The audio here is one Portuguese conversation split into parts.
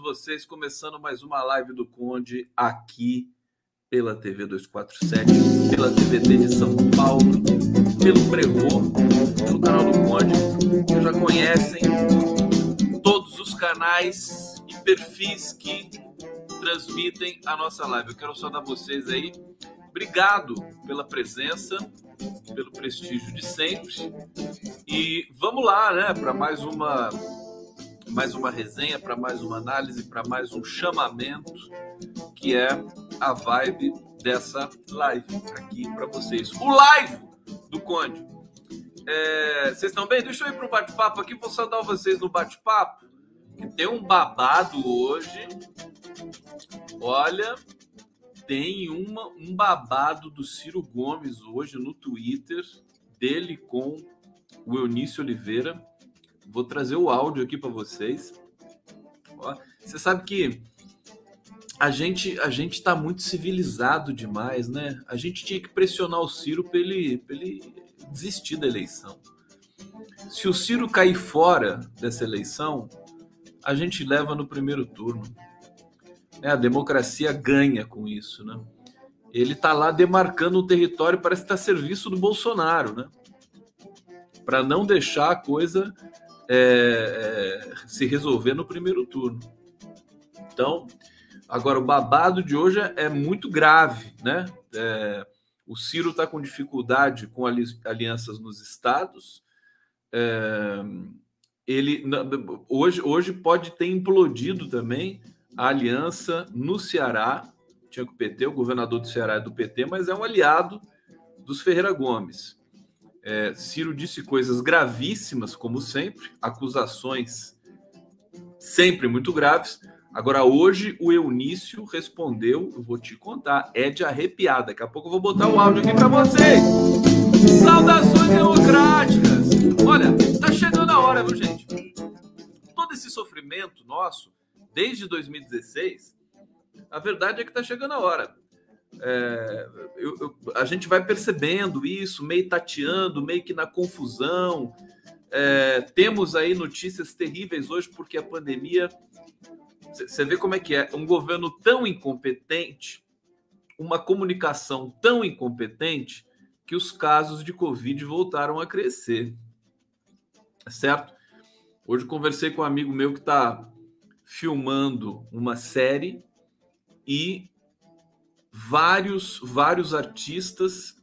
vocês, começando mais uma live do Conde aqui pela TV 247, pela TVT de São Paulo, pelo Prevô, pelo canal do Conde, que já conhecem todos os canais e perfis que transmitem a nossa live. Eu quero só dar vocês aí obrigado pela presença, pelo prestígio de sempre. E vamos lá, né, para mais uma mais uma resenha, para mais uma análise, para mais um chamamento, que é a vibe dessa live aqui para vocês. O live do Conde. É, vocês estão bem? Deixa eu ir para o bate-papo aqui, vou saudar vocês no bate-papo. Tem um babado hoje. Olha, tem uma, um babado do Ciro Gomes hoje no Twitter, dele com o Eunício Oliveira. Vou trazer o áudio aqui para vocês. Ó, você sabe que a gente a gente está muito civilizado demais, né? A gente tinha que pressionar o Ciro para ele, ele desistir da eleição. Se o Ciro cair fora dessa eleição, a gente leva no primeiro turno. Né? A democracia ganha com isso, né? Ele está lá demarcando um território, parece estar tá a serviço do Bolsonaro, né? Para não deixar a coisa é, é, se resolver no primeiro turno. Então, agora o babado de hoje é muito grave, né? É, o Ciro está com dificuldade com alianças nos estados. É, ele hoje, hoje pode ter implodido também a aliança no Ceará. Tinha com o PT, o governador do Ceará é do PT, mas é um aliado dos Ferreira Gomes. É, Ciro disse coisas gravíssimas, como sempre, acusações sempre muito graves. Agora, hoje, o Eunício respondeu, eu vou te contar, é de arrepiar. Daqui a pouco eu vou botar o áudio aqui para vocês. Saudações democráticas! Olha, tá chegando a hora, viu, gente? Todo esse sofrimento nosso desde 2016, a verdade é que está chegando a hora. É, eu, eu, a gente vai percebendo isso, meio tateando, meio que na confusão. É, temos aí notícias terríveis hoje, porque a pandemia. Você vê como é que é? Um governo tão incompetente, uma comunicação tão incompetente, que os casos de Covid voltaram a crescer. Certo? Hoje conversei com um amigo meu que está filmando uma série e vários vários artistas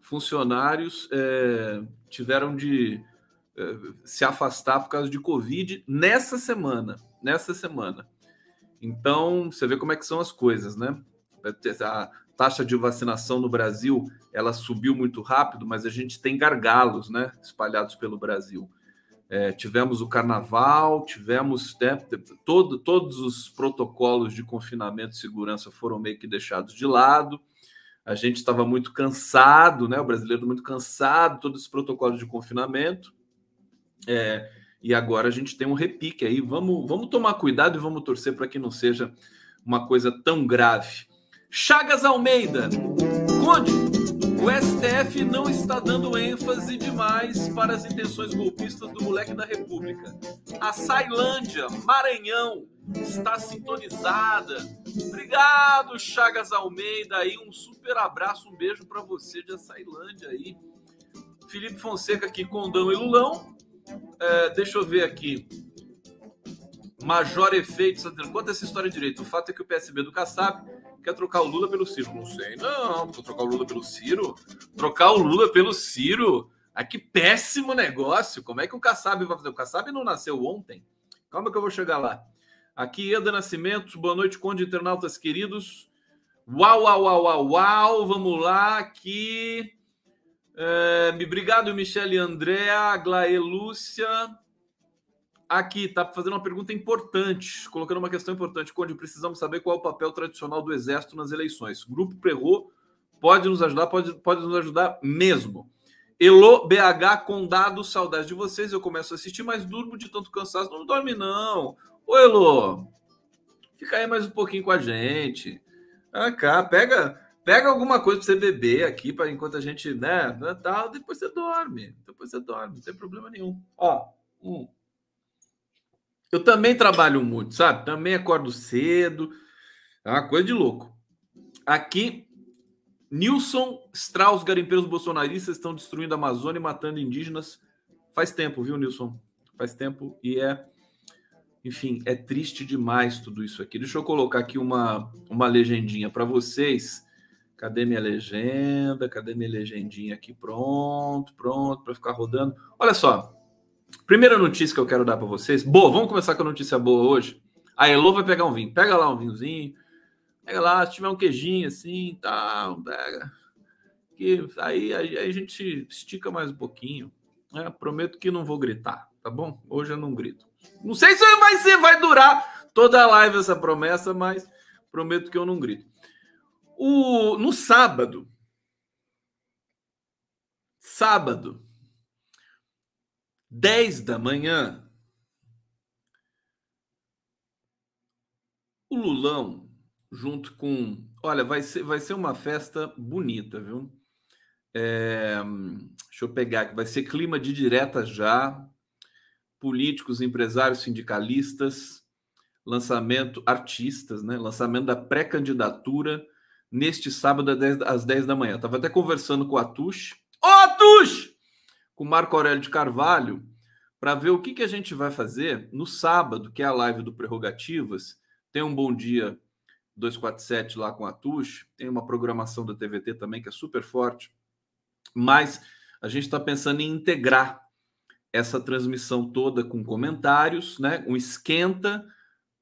funcionários é, tiveram de é, se afastar por causa de covid nessa semana nessa semana. Então você vê como é que são as coisas né? A taxa de vacinação no Brasil ela subiu muito rápido mas a gente tem gargalos né espalhados pelo Brasil é, tivemos o carnaval, tivemos né, todo, todos os protocolos de confinamento e segurança foram meio que deixados de lado. A gente estava muito cansado, né? O brasileiro muito cansado, todos os protocolos de confinamento. É, e agora a gente tem um repique aí. Vamos, vamos tomar cuidado e vamos torcer para que não seja uma coisa tão grave. Chagas Almeida, Conde, o STF não está dando ênfase demais para as intenções golpistas do moleque da República. A Sailândia, Maranhão, está sintonizada. Obrigado, Chagas Almeida aí, um super abraço, um beijo para você de Açailândia aí. Felipe Fonseca aqui, Condão e Lulão. É, deixa eu ver aqui. Major Efeitos, conta essa história direito. O fato é que o PSB do Kassab quer trocar o Lula pelo Ciro. Não sei, não. Vou trocar o Lula pelo Ciro? Trocar o Lula pelo Ciro? Ah, que péssimo negócio. Como é que o Kassab vai fazer? O Kassab não nasceu ontem. Calma que eu vou chegar lá. Aqui, Eda Nascimento. Boa noite, Conde Internautas queridos. Uau, uau, uau, uau, uau. Vamos lá. Aqui. É, obrigado, Michele Andréa, Glaê Lúcia. Aqui, tá fazendo uma pergunta importante, colocando uma questão importante. Conde, precisamos saber qual é o papel tradicional do Exército nas eleições. Grupo Prerro pode nos ajudar, pode, pode nos ajudar mesmo. Elo BH Condado, saudade de vocês. Eu começo a assistir, mas durmo de tanto cansaço. Não dorme, não. Ô, Elo, fica aí mais um pouquinho com a gente. Ah, cá, pega, pega alguma coisa para você beber aqui, para enquanto a gente, né, tal, depois você dorme. Depois você dorme, não tem problema nenhum. Ó, um. Eu também trabalho muito, sabe? Também acordo cedo. É uma coisa de louco. Aqui, Nilson Strauss, garimpeiros bolsonaristas estão destruindo a Amazônia e matando indígenas. Faz tempo, viu, Nilson? Faz tempo e é enfim, é triste demais tudo isso aqui. Deixa eu colocar aqui uma, uma legendinha para vocês. Cadê minha legenda? Cadê minha legendinha aqui? Pronto, pronto, para ficar rodando. Olha só. Primeira notícia que eu quero dar para vocês. Boa, vamos começar com a notícia boa hoje. A Elo vai pegar um vinho. Pega lá um vinhozinho. Pega lá, se tiver um queijinho assim, tá, pega. Que aí, aí, a gente estica mais um pouquinho. É, prometo que não vou gritar, tá bom? Hoje eu não grito. Não sei se vai ser, vai durar toda a live essa promessa, mas prometo que eu não grito. O, no sábado, sábado, 10 da manhã, o Lulão, junto com. Olha, vai ser, vai ser uma festa bonita, viu? É, deixa eu pegar aqui, vai ser clima de direta já políticos, empresários, sindicalistas, lançamento, artistas, né? Lançamento da pré-candidatura neste sábado às 10 da manhã. Estava até conversando com o Atush. Ô, oh! Com Marco Aurélio de Carvalho, para ver o que, que a gente vai fazer no sábado, que é a live do Prerrogativas. Tem um bom dia 247 lá com a Atush, tem uma programação da TVT também que é super forte, mas a gente está pensando em integrar essa transmissão toda com comentários, né? Um esquenta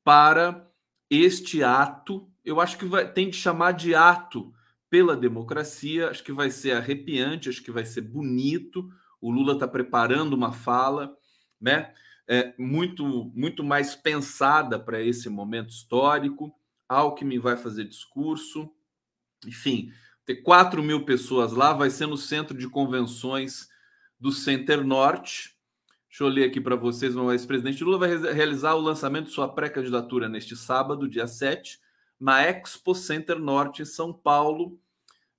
para este ato. Eu acho que vai, tem de chamar de ato pela democracia. Acho que vai ser arrepiante, acho que vai ser bonito. O Lula está preparando uma fala, né? É, muito, muito mais pensada para esse momento histórico. Alckmin vai fazer discurso. Enfim, ter 4 mil pessoas lá, vai ser no centro de convenções do Center Norte, Deixa eu ler aqui para vocês. O ex-presidente Lula vai realizar o lançamento de sua pré-candidatura neste sábado, dia 7, na Expo Center Norte, em São Paulo.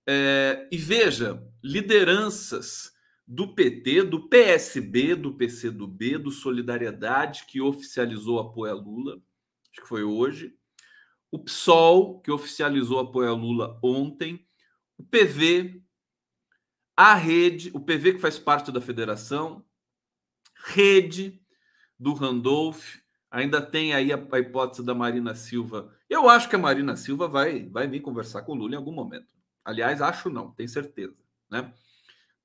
É, e veja, lideranças do PT, do PSB, do PCdoB, do Solidariedade, que oficializou apoio a Lula, acho que foi hoje, o PSOL, que oficializou apoio a Lula ontem, o PV, a rede, o PV que faz parte da federação, rede do Randolph. Ainda tem aí a, a, hipótese da Marina Silva. Eu acho que a Marina Silva vai, vai vir conversar com o Lula em algum momento. Aliás, acho não, tenho certeza. Né?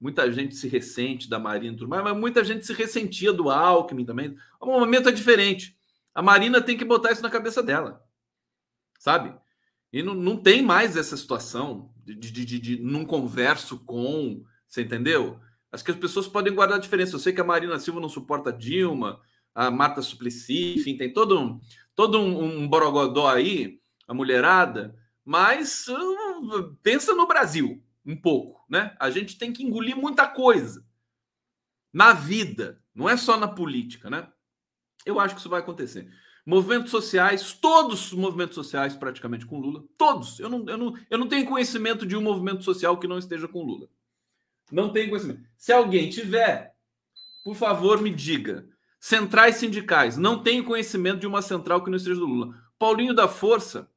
Muita gente se ressente da Marina, tudo mais, mas muita gente se ressentia do Alckmin também. O momento é diferente. A Marina tem que botar isso na cabeça dela. Sabe? E não, não tem mais essa situação de, de, de, de converso com. Você entendeu? Acho que as pessoas podem guardar a diferença. Eu sei que a Marina Silva não suporta a Dilma, a Marta Suplicy, enfim, tem todo um, todo um, um borogodó aí, a mulherada, mas uh, pensa no Brasil um pouco, né? A gente tem que engolir muita coisa na vida, não é só na política, né? Eu acho que isso vai acontecer. Movimentos sociais, todos os movimentos sociais praticamente com Lula, todos. Eu não, eu não, eu não tenho conhecimento de um movimento social que não esteja com Lula. Não tem conhecimento. Se alguém tiver, por favor, me diga. Centrais sindicais. Não tem conhecimento de uma central que não esteja do Lula. Paulinho da Força,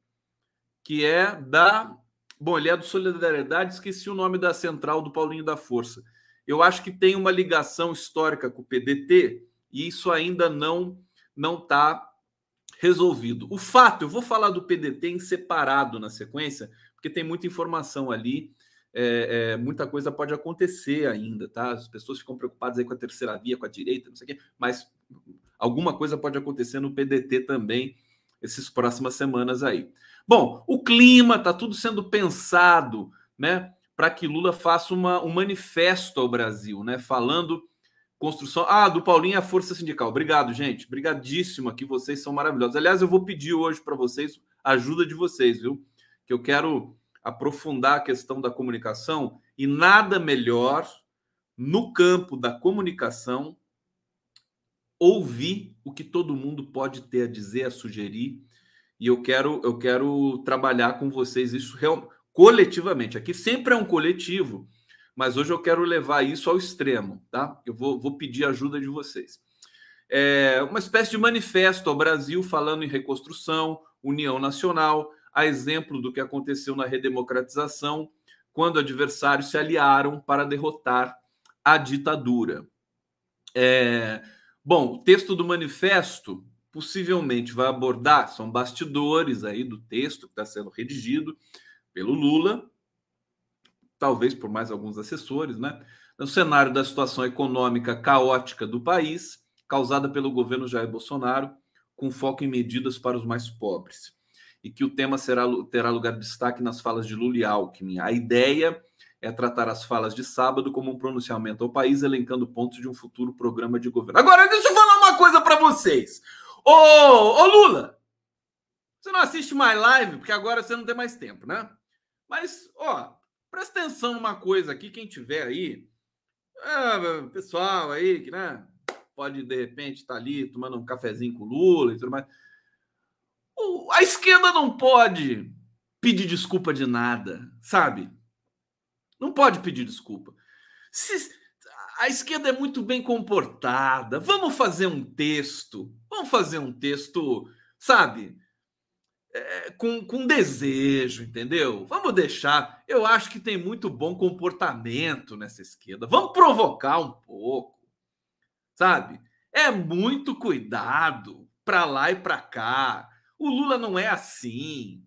que é da. Bom, ele é do Solidariedade, esqueci o nome da central do Paulinho da Força. Eu acho que tem uma ligação histórica com o PDT e isso ainda não não está resolvido. O fato, eu vou falar do PDT em separado na sequência, porque tem muita informação ali é, é, muita coisa pode acontecer ainda, tá? As pessoas ficam preocupadas aí com a terceira via, com a direita, não sei o quê, mas alguma coisa pode acontecer no PDT também essas próximas semanas aí. Bom, o clima está tudo sendo pensado, né, para que Lula faça uma, um manifesto ao Brasil, né, falando construção. Ah, do Paulinho a Força Sindical. Obrigado, gente. Obrigadíssimo aqui, vocês são maravilhosos. Aliás, eu vou pedir hoje para vocês a ajuda de vocês, viu? Que eu quero aprofundar a questão da comunicação e nada melhor no campo da comunicação ouvir o que todo mundo pode ter a dizer, a sugerir. E eu quero eu quero trabalhar com vocês isso real, coletivamente. Aqui sempre é um coletivo, mas hoje eu quero levar isso ao extremo, tá? Eu vou, vou pedir ajuda de vocês. é, uma espécie de manifesto ao Brasil falando em reconstrução, união nacional, a exemplo do que aconteceu na redemocratização, quando adversários se aliaram para derrotar a ditadura. É, bom, o texto do manifesto possivelmente vai abordar, são bastidores aí do texto que está sendo redigido pelo Lula, talvez por mais alguns assessores, né? No cenário da situação econômica caótica do país, causada pelo governo Jair Bolsonaro, com foco em medidas para os mais pobres. E que o tema será, terá lugar de destaque nas falas de Lula e Alckmin. A ideia é tratar as falas de sábado como um pronunciamento ao país, elencando pontos de um futuro programa de governo. Agora, deixa eu falar uma coisa para vocês. Ô, ô Lula, você não assiste mais live, porque agora você não tem mais tempo, né? Mas, ó, presta atenção numa coisa aqui, quem tiver aí, é, pessoal aí, que, né, pode de repente estar tá ali tomando um cafezinho com o Lula e tudo mais. O, a esquerda não pode pedir desculpa de nada, sabe? Não pode pedir desculpa. Se, a esquerda é muito bem comportada. Vamos fazer um texto. Vamos fazer um texto, sabe? É, com, com desejo, entendeu? Vamos deixar. Eu acho que tem muito bom comportamento nessa esquerda. Vamos provocar um pouco, sabe? É muito cuidado para lá e para cá. O Lula não é assim,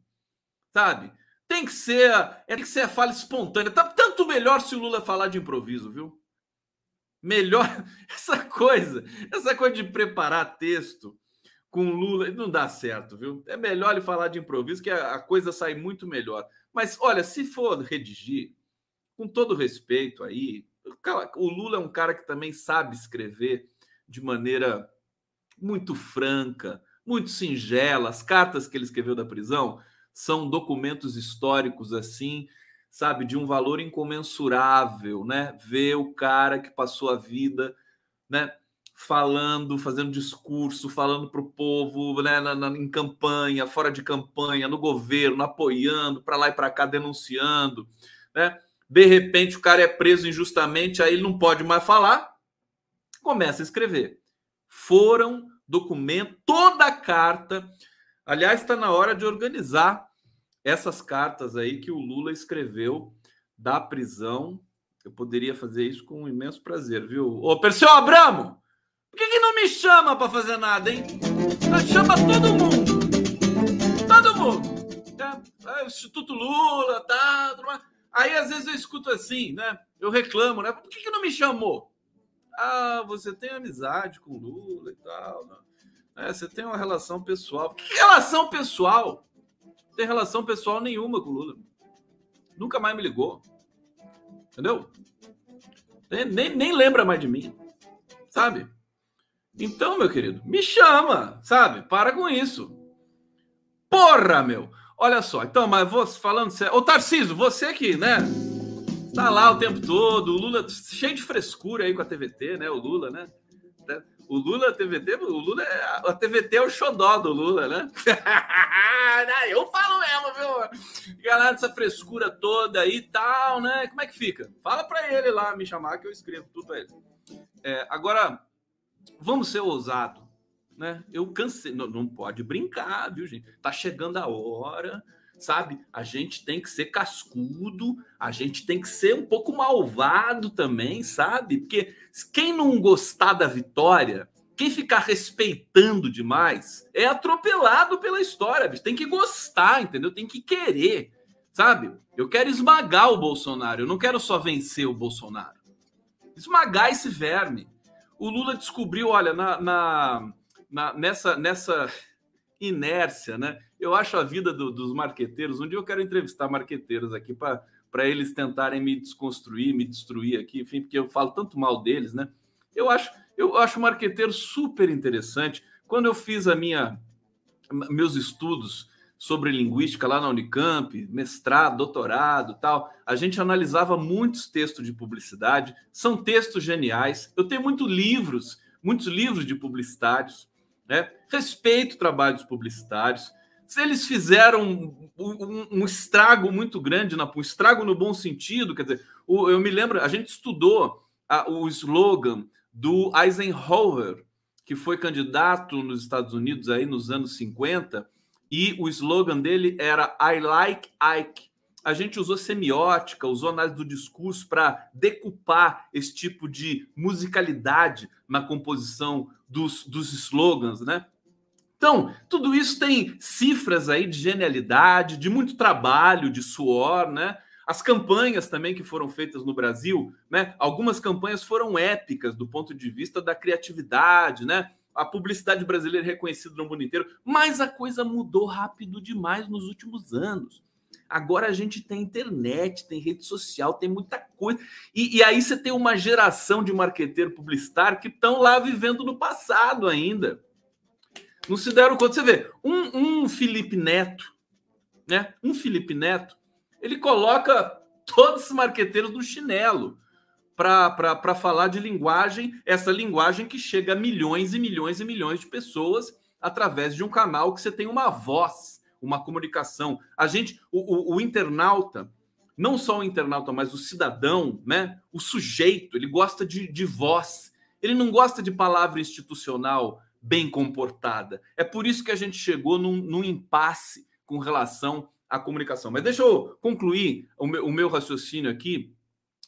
sabe? Tem que ser, é, tem que ser a fala espontânea. Tá tanto melhor se o Lula falar de improviso, viu? Melhor essa coisa, essa coisa de preparar texto com Lula não dá certo, viu? É melhor ele falar de improviso que a, a coisa sai muito melhor. Mas olha, se for redigir, com todo respeito aí, o Lula é um cara que também sabe escrever de maneira muito franca, muito singela. As cartas que ele escreveu da prisão são documentos históricos assim, sabe, de um valor incomensurável, né? Ver o cara que passou a vida, né? Falando, fazendo discurso, falando para o povo, né, na, na, em campanha, fora de campanha, no governo, apoiando, para lá e para cá, denunciando, né? De repente o cara é preso injustamente, aí ele não pode mais falar, começa a escrever. Foram documento, toda a carta. Aliás, está na hora de organizar essas cartas aí que o Lula escreveu da prisão. Eu poderia fazer isso com um imenso prazer, viu? Ô, Perseu Abramo, por que, que não me chama para fazer nada, hein? Chama todo mundo. Todo mundo. É, é, Instituto Lula, tá, Aí às vezes eu escuto assim, né? Eu reclamo, né? Por que, que não me chamou? Ah, você tem amizade com o Lula e tal. Né? É, você tem uma relação pessoal. Que relação pessoal? Não tem relação pessoal nenhuma com o Lula. Nunca mais me ligou. Entendeu? Nem, nem lembra mais de mim. Sabe? Então, meu querido, me chama, sabe? Para com isso. Porra, meu! Olha só, então, mas vou falando sério. Ô, Tarciso, você que, né? Tá lá o tempo todo, o Lula cheio de frescura aí com a TVT, né? O Lula, né? O Lula, a TVT, o Lula, é, a TVT é o xodó do Lula, né? Eu falo mesmo, viu? Galera, essa frescura toda aí e tal, né? Como é que fica? Fala para ele lá me chamar que eu escrevo tudo pra ele. É, agora, vamos ser ousados, né? Eu cansei, não, não pode brincar, viu, gente? Tá chegando a hora sabe? A gente tem que ser cascudo, a gente tem que ser um pouco malvado também, sabe? Porque quem não gostar da vitória, quem ficar respeitando demais, é atropelado pela história, bicho. Tem que gostar, entendeu? Tem que querer, sabe? Eu quero esmagar o Bolsonaro, eu não quero só vencer o Bolsonaro. Esmagar esse verme. O Lula descobriu, olha, na, na, na nessa, nessa inércia, né? Eu acho a vida do, dos marqueteiros. Um dia eu quero entrevistar marqueteiros aqui para eles tentarem me desconstruir, me destruir aqui, enfim, porque eu falo tanto mal deles, né? Eu acho, eu acho marqueteiro super interessante. Quando eu fiz a minha meus estudos sobre linguística lá na Unicamp, mestrado, doutorado, tal, a gente analisava muitos textos de publicidade. São textos geniais. Eu tenho muitos livros, muitos livros de publicitários né? Respeito o trabalho dos publicitários. Se eles fizeram um, um, estrago muito grande, um estrago no bom sentido, quer dizer, o, eu me lembro, a gente estudou a, o slogan do Eisenhower que foi candidato nos Estados Unidos aí nos anos 50 e o slogan dele era I like Ike. A gente usou semiótica, usou análise do discurso para decupar esse tipo de musicalidade na composição dos, dos slogans, né? Então, tudo isso tem cifras aí de genialidade, de muito trabalho, de suor, né? As campanhas também que foram feitas no Brasil, né? Algumas campanhas foram épicas do ponto de vista da criatividade, né? A publicidade brasileira é reconhecida no mundo inteiro, mas a coisa mudou rápido demais nos últimos anos. Agora a gente tem internet, tem rede social, tem muita coisa. E, e aí você tem uma geração de marqueteiro publicitário que estão lá vivendo no passado ainda. Não se deram conta. Você vê, um, um Felipe Neto, né? Um Felipe Neto ele coloca todos os marqueteiros no chinelo para falar de linguagem, essa linguagem que chega a milhões e milhões e milhões de pessoas através de um canal que você tem uma voz, uma comunicação. A gente, o, o, o internauta, não só o internauta, mas o cidadão, né? O sujeito, ele gosta de, de voz. Ele não gosta de palavra institucional bem comportada. É por isso que a gente chegou num, num impasse com relação a comunicação. Mas deixa eu concluir o meu, o meu raciocínio aqui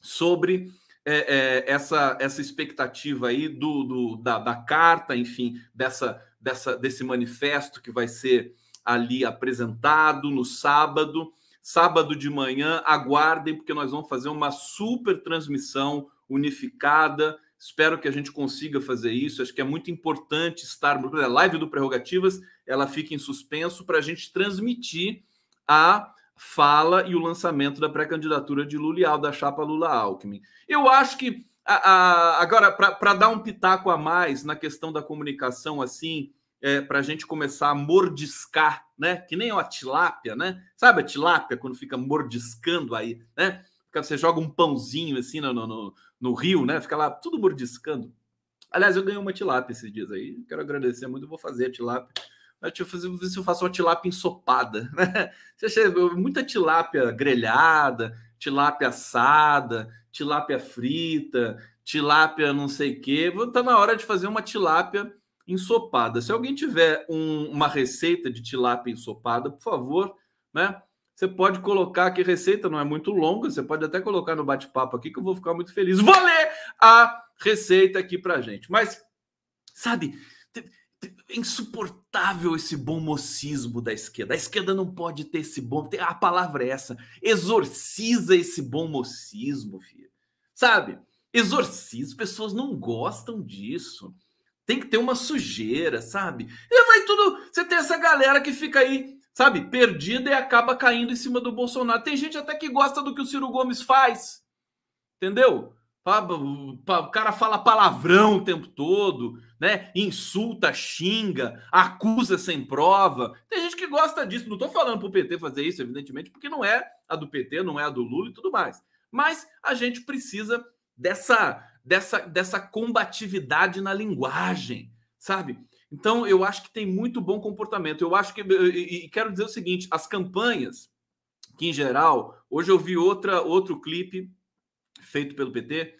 sobre é, é, essa, essa expectativa aí do, do da, da, carta, enfim, dessa, dessa, desse manifesto que vai ser ali apresentado no sábado. Sábado de manhã, aguardem, porque nós vamos fazer uma super transmissão unificada. Espero que a gente consiga fazer isso. Acho que é muito importante estar. A live do Prerrogativas ela fica em suspenso para a gente transmitir a fala e o lançamento da pré-candidatura de Lula e Al, da chapa Lula-Alckmin. Eu acho que, a, a, agora, para dar um pitaco a mais na questão da comunicação, assim, é, para a gente começar a mordiscar, né? Que nem a tilápia, né? Sabe a tilápia quando fica mordiscando aí, né? Você joga um pãozinho assim no, no, no rio, né? Fica lá tudo mordiscando. Aliás, eu ganhei uma tilápia esses dias aí. Quero agradecer muito. Vou fazer a tilápia Deixa eu fazer, ver se eu faço uma tilápia ensopada. Né? Muita tilápia grelhada, tilápia assada, tilápia frita, tilápia não sei o quê. Está na hora de fazer uma tilápia ensopada. Se alguém tiver um, uma receita de tilápia ensopada, por favor, né? Você pode colocar aqui, receita não é muito longa, você pode até colocar no bate-papo aqui que eu vou ficar muito feliz. Vou ler a receita aqui pra gente. Mas, sabe, é insuportável esse bom mocismo da esquerda. A esquerda não pode ter esse bom. A palavra é essa. Exorciza esse bom mocismo, filho. Sabe? Exorciza. As pessoas não gostam disso. Tem que ter uma sujeira, sabe? E vai tudo. Você tem essa galera que fica aí, sabe, perdida e acaba caindo em cima do Bolsonaro. Tem gente até que gosta do que o Ciro Gomes faz. Entendeu? O cara fala palavrão o tempo todo, né? Insulta, xinga, acusa sem prova. Tem gente que gosta disso. Não estou falando para o PT fazer isso, evidentemente, porque não é a do PT, não é a do Lula e tudo mais. Mas a gente precisa dessa, dessa, dessa combatividade na linguagem, sabe? Então, eu acho que tem muito bom comportamento. Eu acho que. E quero dizer o seguinte: as campanhas, que em geral, hoje eu vi outra, outro clipe feito pelo PT,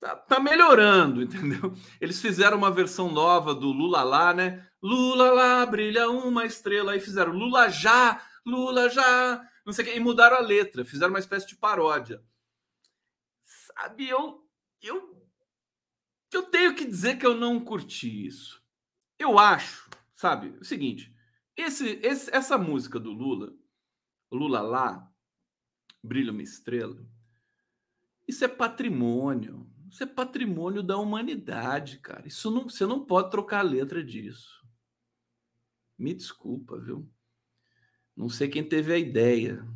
tá, tá, melhorando, entendeu? Eles fizeram uma versão nova do Lula lá, né? Lula lá, brilha uma estrela. Aí fizeram Lula já, Lula já, não sei o que, e mudaram a letra, fizeram uma espécie de paródia. Sabe, eu, eu, eu tenho que dizer que eu não curti isso. Eu acho, sabe, o seguinte, esse, esse, essa música do Lula, Lula lá, brilha uma estrela, isso é patrimônio. Isso é patrimônio da humanidade, cara. Isso não, você não pode trocar a letra disso. Me desculpa, viu? Não sei quem teve a ideia.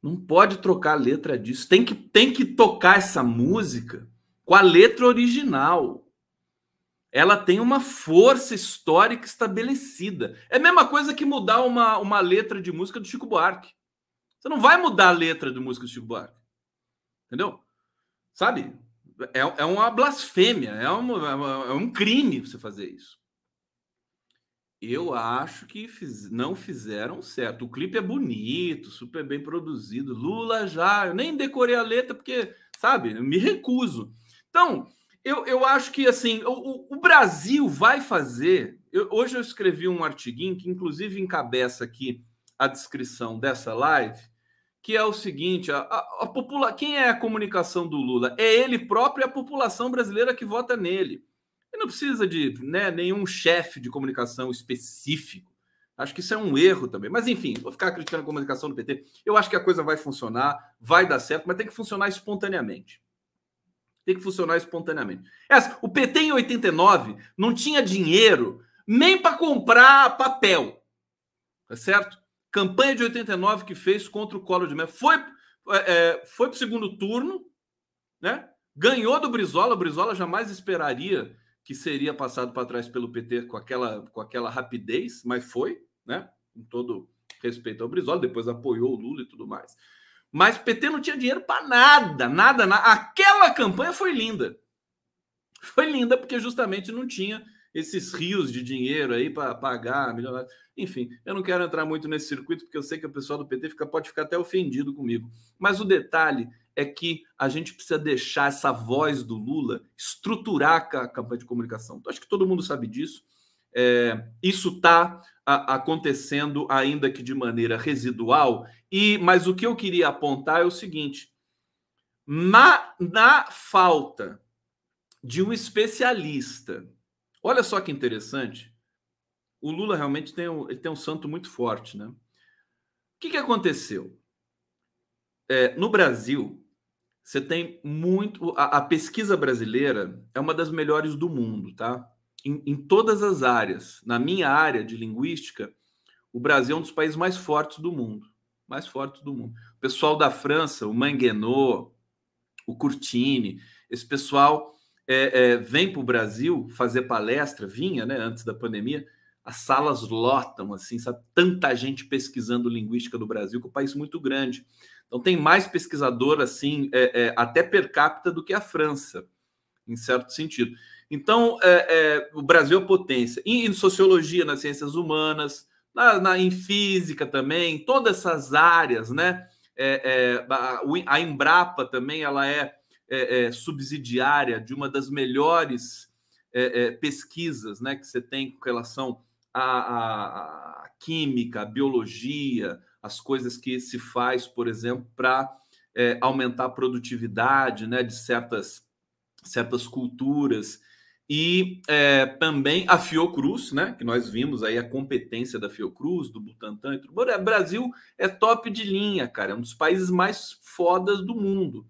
Não pode trocar a letra disso. Tem que, tem que tocar essa música com a letra original. Ela tem uma força histórica estabelecida. É a mesma coisa que mudar uma, uma letra de música do Chico Buarque. Você não vai mudar a letra de música do Chico Buarque. Entendeu? Sabe? É, é uma blasfêmia, é, uma, é, é um crime você fazer isso. Eu acho que fiz, não fizeram certo. O clipe é bonito, super bem produzido. Lula já. Eu nem decorei a letra porque, sabe, eu me recuso. Então, eu, eu acho que assim o, o Brasil vai fazer. Eu, hoje eu escrevi um artiguinho que, inclusive, encabeça aqui a descrição dessa live, que é o seguinte: a, a, a popula... quem é a comunicação do Lula? É ele próprio e a população brasileira que vota nele. Ele não precisa de né, nenhum chefe de comunicação específico. Acho que isso é um erro também. Mas, enfim, vou ficar criticando a comunicação do PT. Eu acho que a coisa vai funcionar, vai dar certo, mas tem que funcionar espontaneamente. Tem que funcionar espontaneamente. Essa, o PT em 89 não tinha dinheiro nem para comprar papel. Tá certo? Campanha de 89 que fez contra o Collor de Mello. Foi, é, foi para o segundo turno, né? Ganhou do Brizola. O Brizola jamais esperaria que seria passado para trás pelo PT com aquela, com aquela rapidez, mas foi, né? Com todo respeito ao Brizola, depois apoiou o Lula e tudo mais. Mas o PT não tinha dinheiro para nada, nada, nada. Aquela campanha foi linda. Foi linda porque justamente não tinha esses rios de dinheiro aí para pagar milionários. Enfim, eu não quero entrar muito nesse circuito porque eu sei que o pessoal do PT fica, pode ficar até ofendido comigo. Mas o detalhe é que a gente precisa deixar essa voz do Lula estruturar a campanha de comunicação. Então, acho que todo mundo sabe disso. É, isso está acontecendo ainda que de maneira residual. E mas o que eu queria apontar é o seguinte: na, na falta de um especialista, olha só que interessante. O Lula realmente tem um, ele tem um santo muito forte, né? O que, que aconteceu? É, no Brasil, você tem muito. A, a, pesquisa brasileira é uma das melhores do mundo, tá? Em, em todas as áreas. Na minha área de linguística, o Brasil é um dos países mais fortes do mundo. Mais fortes do mundo. O pessoal da França, o Manguenot, o Curtini, esse pessoal é, é, vem para o Brasil fazer palestra, vinha, né, antes da pandemia, as salas lotam, assim, sabe? Tanta gente pesquisando linguística do Brasil, que é um país muito grande. Então tem mais pesquisador, assim, é, é até per capita do que a França, em certo sentido. Então, é, é, o Brasil é potência. Em, em, sociologia, nas ciências humanas, na, na, em física também, todas essas áreas, né? É, é a, a, Embrapa também ela é, é, é, subsidiária de uma das melhores pesquisas né, que você tem com relação à, à, à química, à biologia, as coisas que se faz, por exemplo, para aumentar a produtividade né, de certas, certas culturas e é, também a Fiocruz, né? Que nós vimos aí a competência da Fiocruz, do Butantan e tudo. O Brasil é top de linha, cara. É um dos países mais fodas do mundo.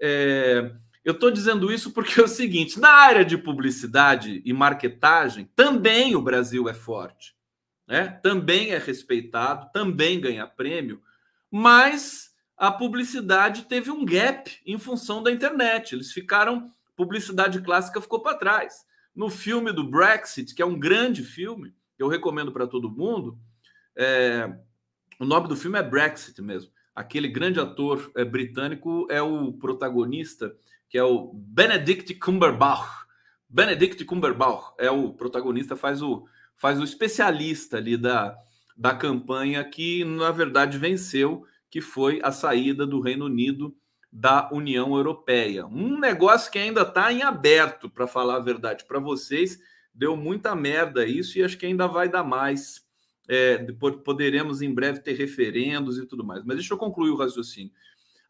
É, eu estou dizendo isso porque é o seguinte: na área de publicidade e marketagem, também o Brasil é forte. Né? Também é respeitado, também ganha prêmio, mas a publicidade teve um gap em função da internet. Eles ficaram publicidade clássica ficou para trás. No filme do Brexit, que é um grande filme, que eu recomendo para todo mundo, é... o nome do filme é Brexit mesmo. Aquele grande ator é, britânico é o protagonista, que é o Benedict Cumberbatch. Benedict Cumberbatch é o protagonista, faz o, faz o especialista ali da, da campanha que, na verdade, venceu, que foi a saída do Reino Unido da União Europeia. Um negócio que ainda está em aberto, para falar a verdade para vocês. Deu muita merda isso e acho que ainda vai dar mais. É, poderemos em breve ter referendos e tudo mais. Mas deixa eu concluir o raciocínio.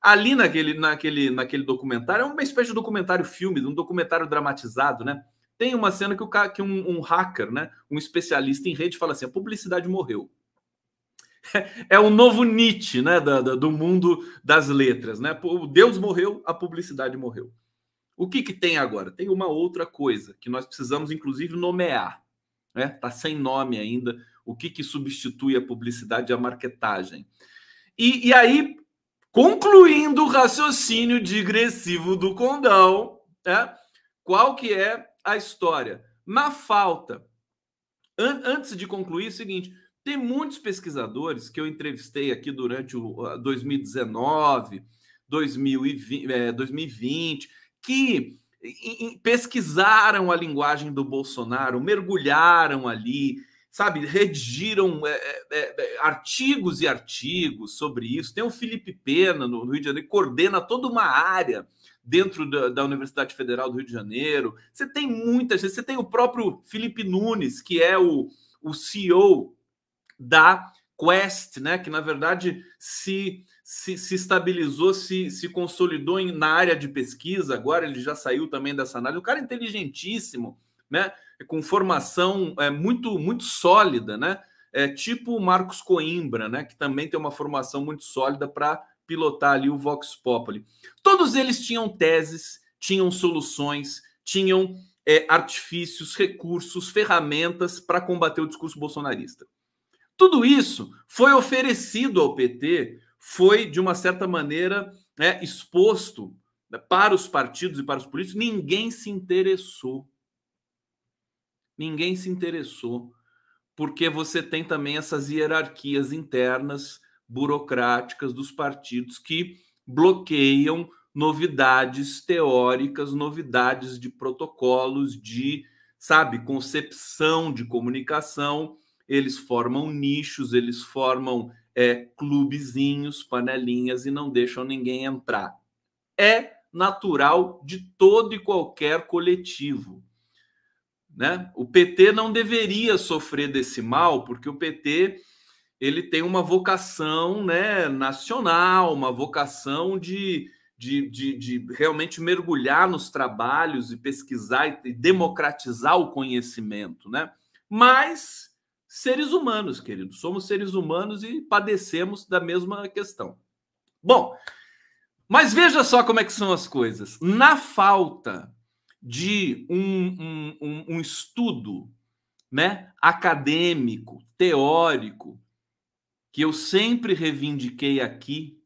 Ali naquele, naquele, naquele documentário, é uma espécie de documentário filme, um documentário dramatizado, né? Tem uma cena que, o, que um, um hacker, né, um especialista em rede, fala assim: a publicidade morreu é o novo Nietzsche, né, do mundo das letras, né? O Deus morreu, a publicidade morreu. O que, que tem agora? Tem uma outra coisa que nós precisamos, inclusive, nomear. Né? Tá sem nome ainda. O que, que substitui a publicidade e a marketagem? E, e aí, concluindo o raciocínio digressivo do Condão, né? qual que é a história? Na falta, an antes de concluir, é o seguinte: tem muitos pesquisadores que eu entrevistei aqui durante o 2019, 2020, é, 2020 que pesquisaram a linguagem do Bolsonaro, mergulharam ali, sabe, redigiram é, é, é, artigos e artigos sobre isso. Tem o Felipe Pena no Rio de Janeiro, que coordena toda uma área dentro da, da, Universidade Federal do Rio de Janeiro. Você tem muita gente. Você tem o próprio Felipe Nunes, que é o, o CEO da Quest, né? Que na verdade se, se, se estabilizou, se, se consolidou em, na área de pesquisa. Agora ele já saiu também dessa análise. O cara é inteligentíssimo, né? Com formação é, muito, muito sólida, né? É, tipo o Marcos Coimbra, né? Que também tem uma formação muito sólida para pilotar ali o Vox Populi. Todos eles tinham teses, tinham soluções, tinham é, artifícios, recursos, ferramentas para combater o discurso bolsonarista. Tudo isso foi oferecido ao PT, foi, de uma certa maneira, né, exposto né, para os partidos e para os políticos. Ninguém se interessou. Ninguém se interessou, porque você tem também essas hierarquias internas burocráticas dos partidos que bloqueiam novidades teóricas, novidades de protocolos, de, sabe, concepção de comunicação. Eles formam nichos, eles formam é, clubezinhos, panelinhas e não deixam ninguém entrar. É natural de todo e qualquer coletivo. Né? O PT não deveria sofrer desse mal, porque o PT ele tem uma vocação né, nacional, uma vocação de, de, de, de, realmente mergulhar nos trabalhos e pesquisar e democratizar o conhecimento, né? Mas seres humanos, queridos, somos seres humanos e padecemos da mesma questão. Bom, mas veja só como é que são as coisas. Na falta de um, um, um, um estudo né, acadêmico, teórico, que eu sempre reivindiquei aqui,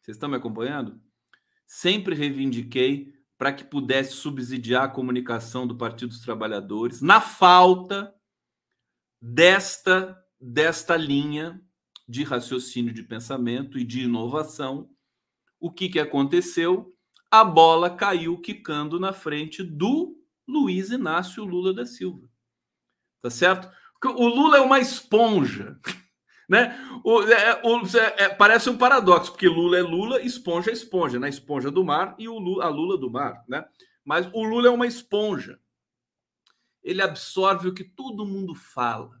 vocês estão me acompanhando? Sempre reivindiquei para que pudesse subsidiar a comunicação do Partido dos Trabalhadores, na falta desta desta linha de raciocínio de pensamento e de inovação. O que, que aconteceu? A bola caiu quicando na frente do Luiz Inácio Lula da Silva. Tá certo? O Lula é uma esponja. Né? O, é, o, é, parece um paradoxo, porque Lula é Lula, esponja é esponja, né? Esponja do mar e o Lula, a Lula do mar, né? Mas o Lula é uma esponja. Ele absorve o que todo mundo fala.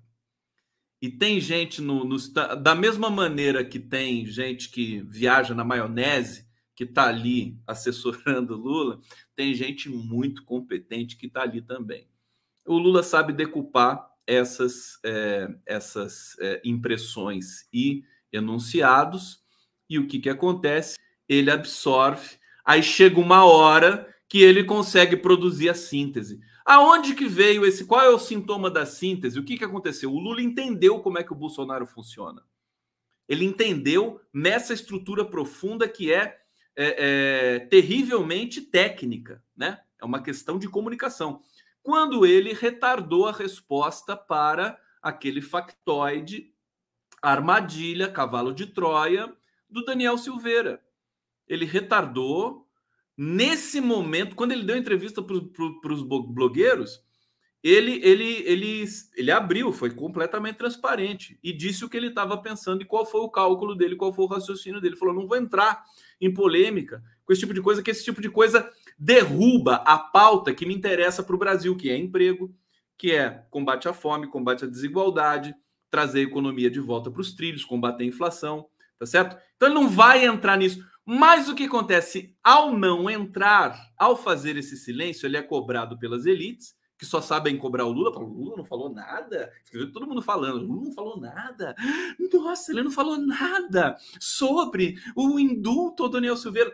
E tem gente no, no da mesma maneira que tem gente que viaja na maionese, que está ali assessorando Lula, tem gente muito competente que está ali também. O Lula sabe decupar essas, é, essas é, impressões e enunciados, e o que, que acontece? Ele absorve, aí chega uma hora que ele consegue produzir a síntese. Aonde que veio esse? Qual é o sintoma da síntese? O que, que aconteceu? O Lula entendeu como é que o Bolsonaro funciona. Ele entendeu nessa estrutura profunda que é, é, é terrivelmente técnica, né? É uma questão de comunicação quando ele retardou a resposta para aquele factoide, armadilha, cavalo de Troia, do Daniel Silveira. Ele retardou. Nesse momento, quando ele deu entrevista para os blogueiros, ele, ele, ele, ele abriu, foi completamente transparente e disse o que ele estava pensando e qual foi o cálculo dele, qual foi o raciocínio dele. Ele falou: não vou entrar em polêmica com esse tipo de coisa, que esse tipo de coisa derruba a pauta que me interessa para o Brasil, que é emprego, que é combate à fome, combate à desigualdade, trazer a economia de volta para os trilhos, combater a inflação, tá certo? Então ele não vai entrar nisso. Mas o que acontece ao não entrar, ao fazer esse silêncio, ele é cobrado pelas elites que só sabem cobrar o Lula. O Lula não falou nada. Todo mundo falando, o Lula não falou nada. Nossa, ele não falou nada sobre o indulto ao Daniel Silveira.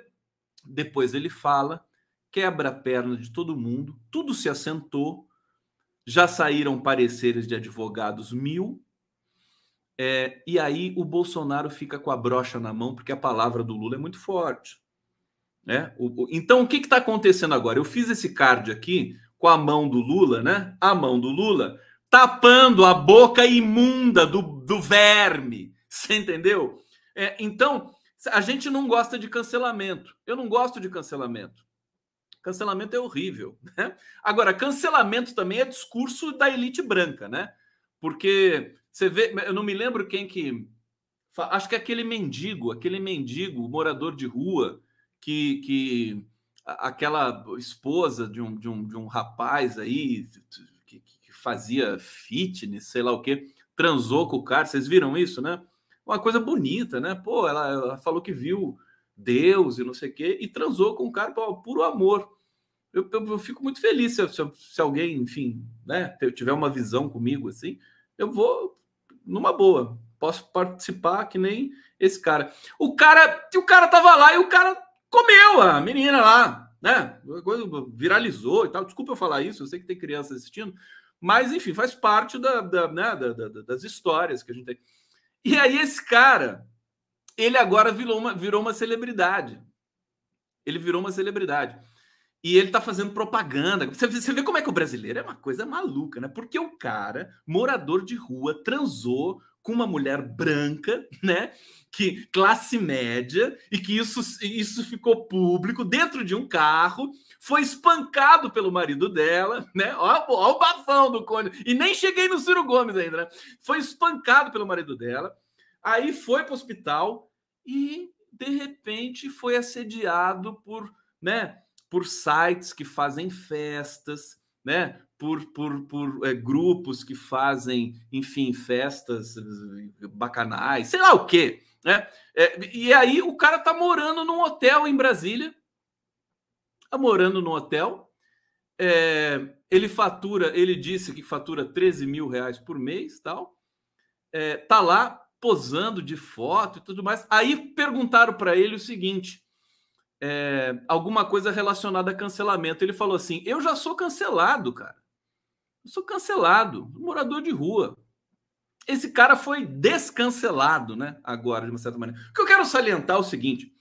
Depois ele fala quebra a perna de todo mundo, tudo se assentou, já saíram pareceres de advogados mil, é, e aí o Bolsonaro fica com a brocha na mão, porque a palavra do Lula é muito forte. Né? O, o, então, o que está acontecendo agora? Eu fiz esse card aqui com a mão do Lula, né? A mão do Lula tapando a boca imunda do, do verme. Você entendeu? É, então, a gente não gosta de cancelamento. Eu não gosto de cancelamento. Cancelamento é horrível. Né? Agora, cancelamento também é discurso da elite branca, né? Porque você vê, eu não me lembro quem que. Acho que é aquele mendigo, aquele mendigo, morador de rua, que, que aquela esposa de um, de um, de um rapaz aí que, que fazia fitness, sei lá o que, transou com o cara. Vocês viram isso, né? Uma coisa bonita, né? Pô, ela, ela falou que viu Deus e não sei o quê, e transou com o cara por puro amor. Eu, eu, eu, fico muito feliz se, se, se, alguém, enfim, né, tiver uma visão comigo assim, eu vou numa boa. Posso participar que nem esse cara. O cara, o cara tava lá e o cara comeu a menina lá, né? Coisa viralizou e tal. Desculpa eu falar isso, eu sei que tem criança assistindo, mas enfim, faz parte da, da, né, da, da, das histórias que a gente tem. E aí esse cara, ele agora virou uma, virou uma celebridade. Ele virou uma celebridade. E ele tá fazendo propaganda. Você, você vê como é que o brasileiro é uma coisa maluca, né? Porque o cara, morador de rua, transou com uma mulher branca, né? Que classe média, e que isso, isso ficou público dentro de um carro, foi espancado pelo marido dela, né? Ó, o bafão do Cone. E nem cheguei no Ciro Gomes ainda, né? Foi espancado pelo marido dela. Aí foi para o hospital e de repente foi assediado por, né? Por sites que fazem festas, né? por, por, por é, grupos que fazem, enfim, festas bacanais, sei lá o quê. Né? É, e aí o cara tá morando num hotel em Brasília, tá morando num hotel, é, ele fatura, ele disse que fatura 13 mil reais por mês, tal, é, tá lá posando de foto e tudo mais. Aí perguntaram para ele o seguinte: é, alguma coisa relacionada a cancelamento. Ele falou assim: Eu já sou cancelado, cara. Eu sou cancelado, morador de rua. Esse cara foi descancelado, né? Agora, de uma certa maneira. O que eu quero salientar é o seguinte: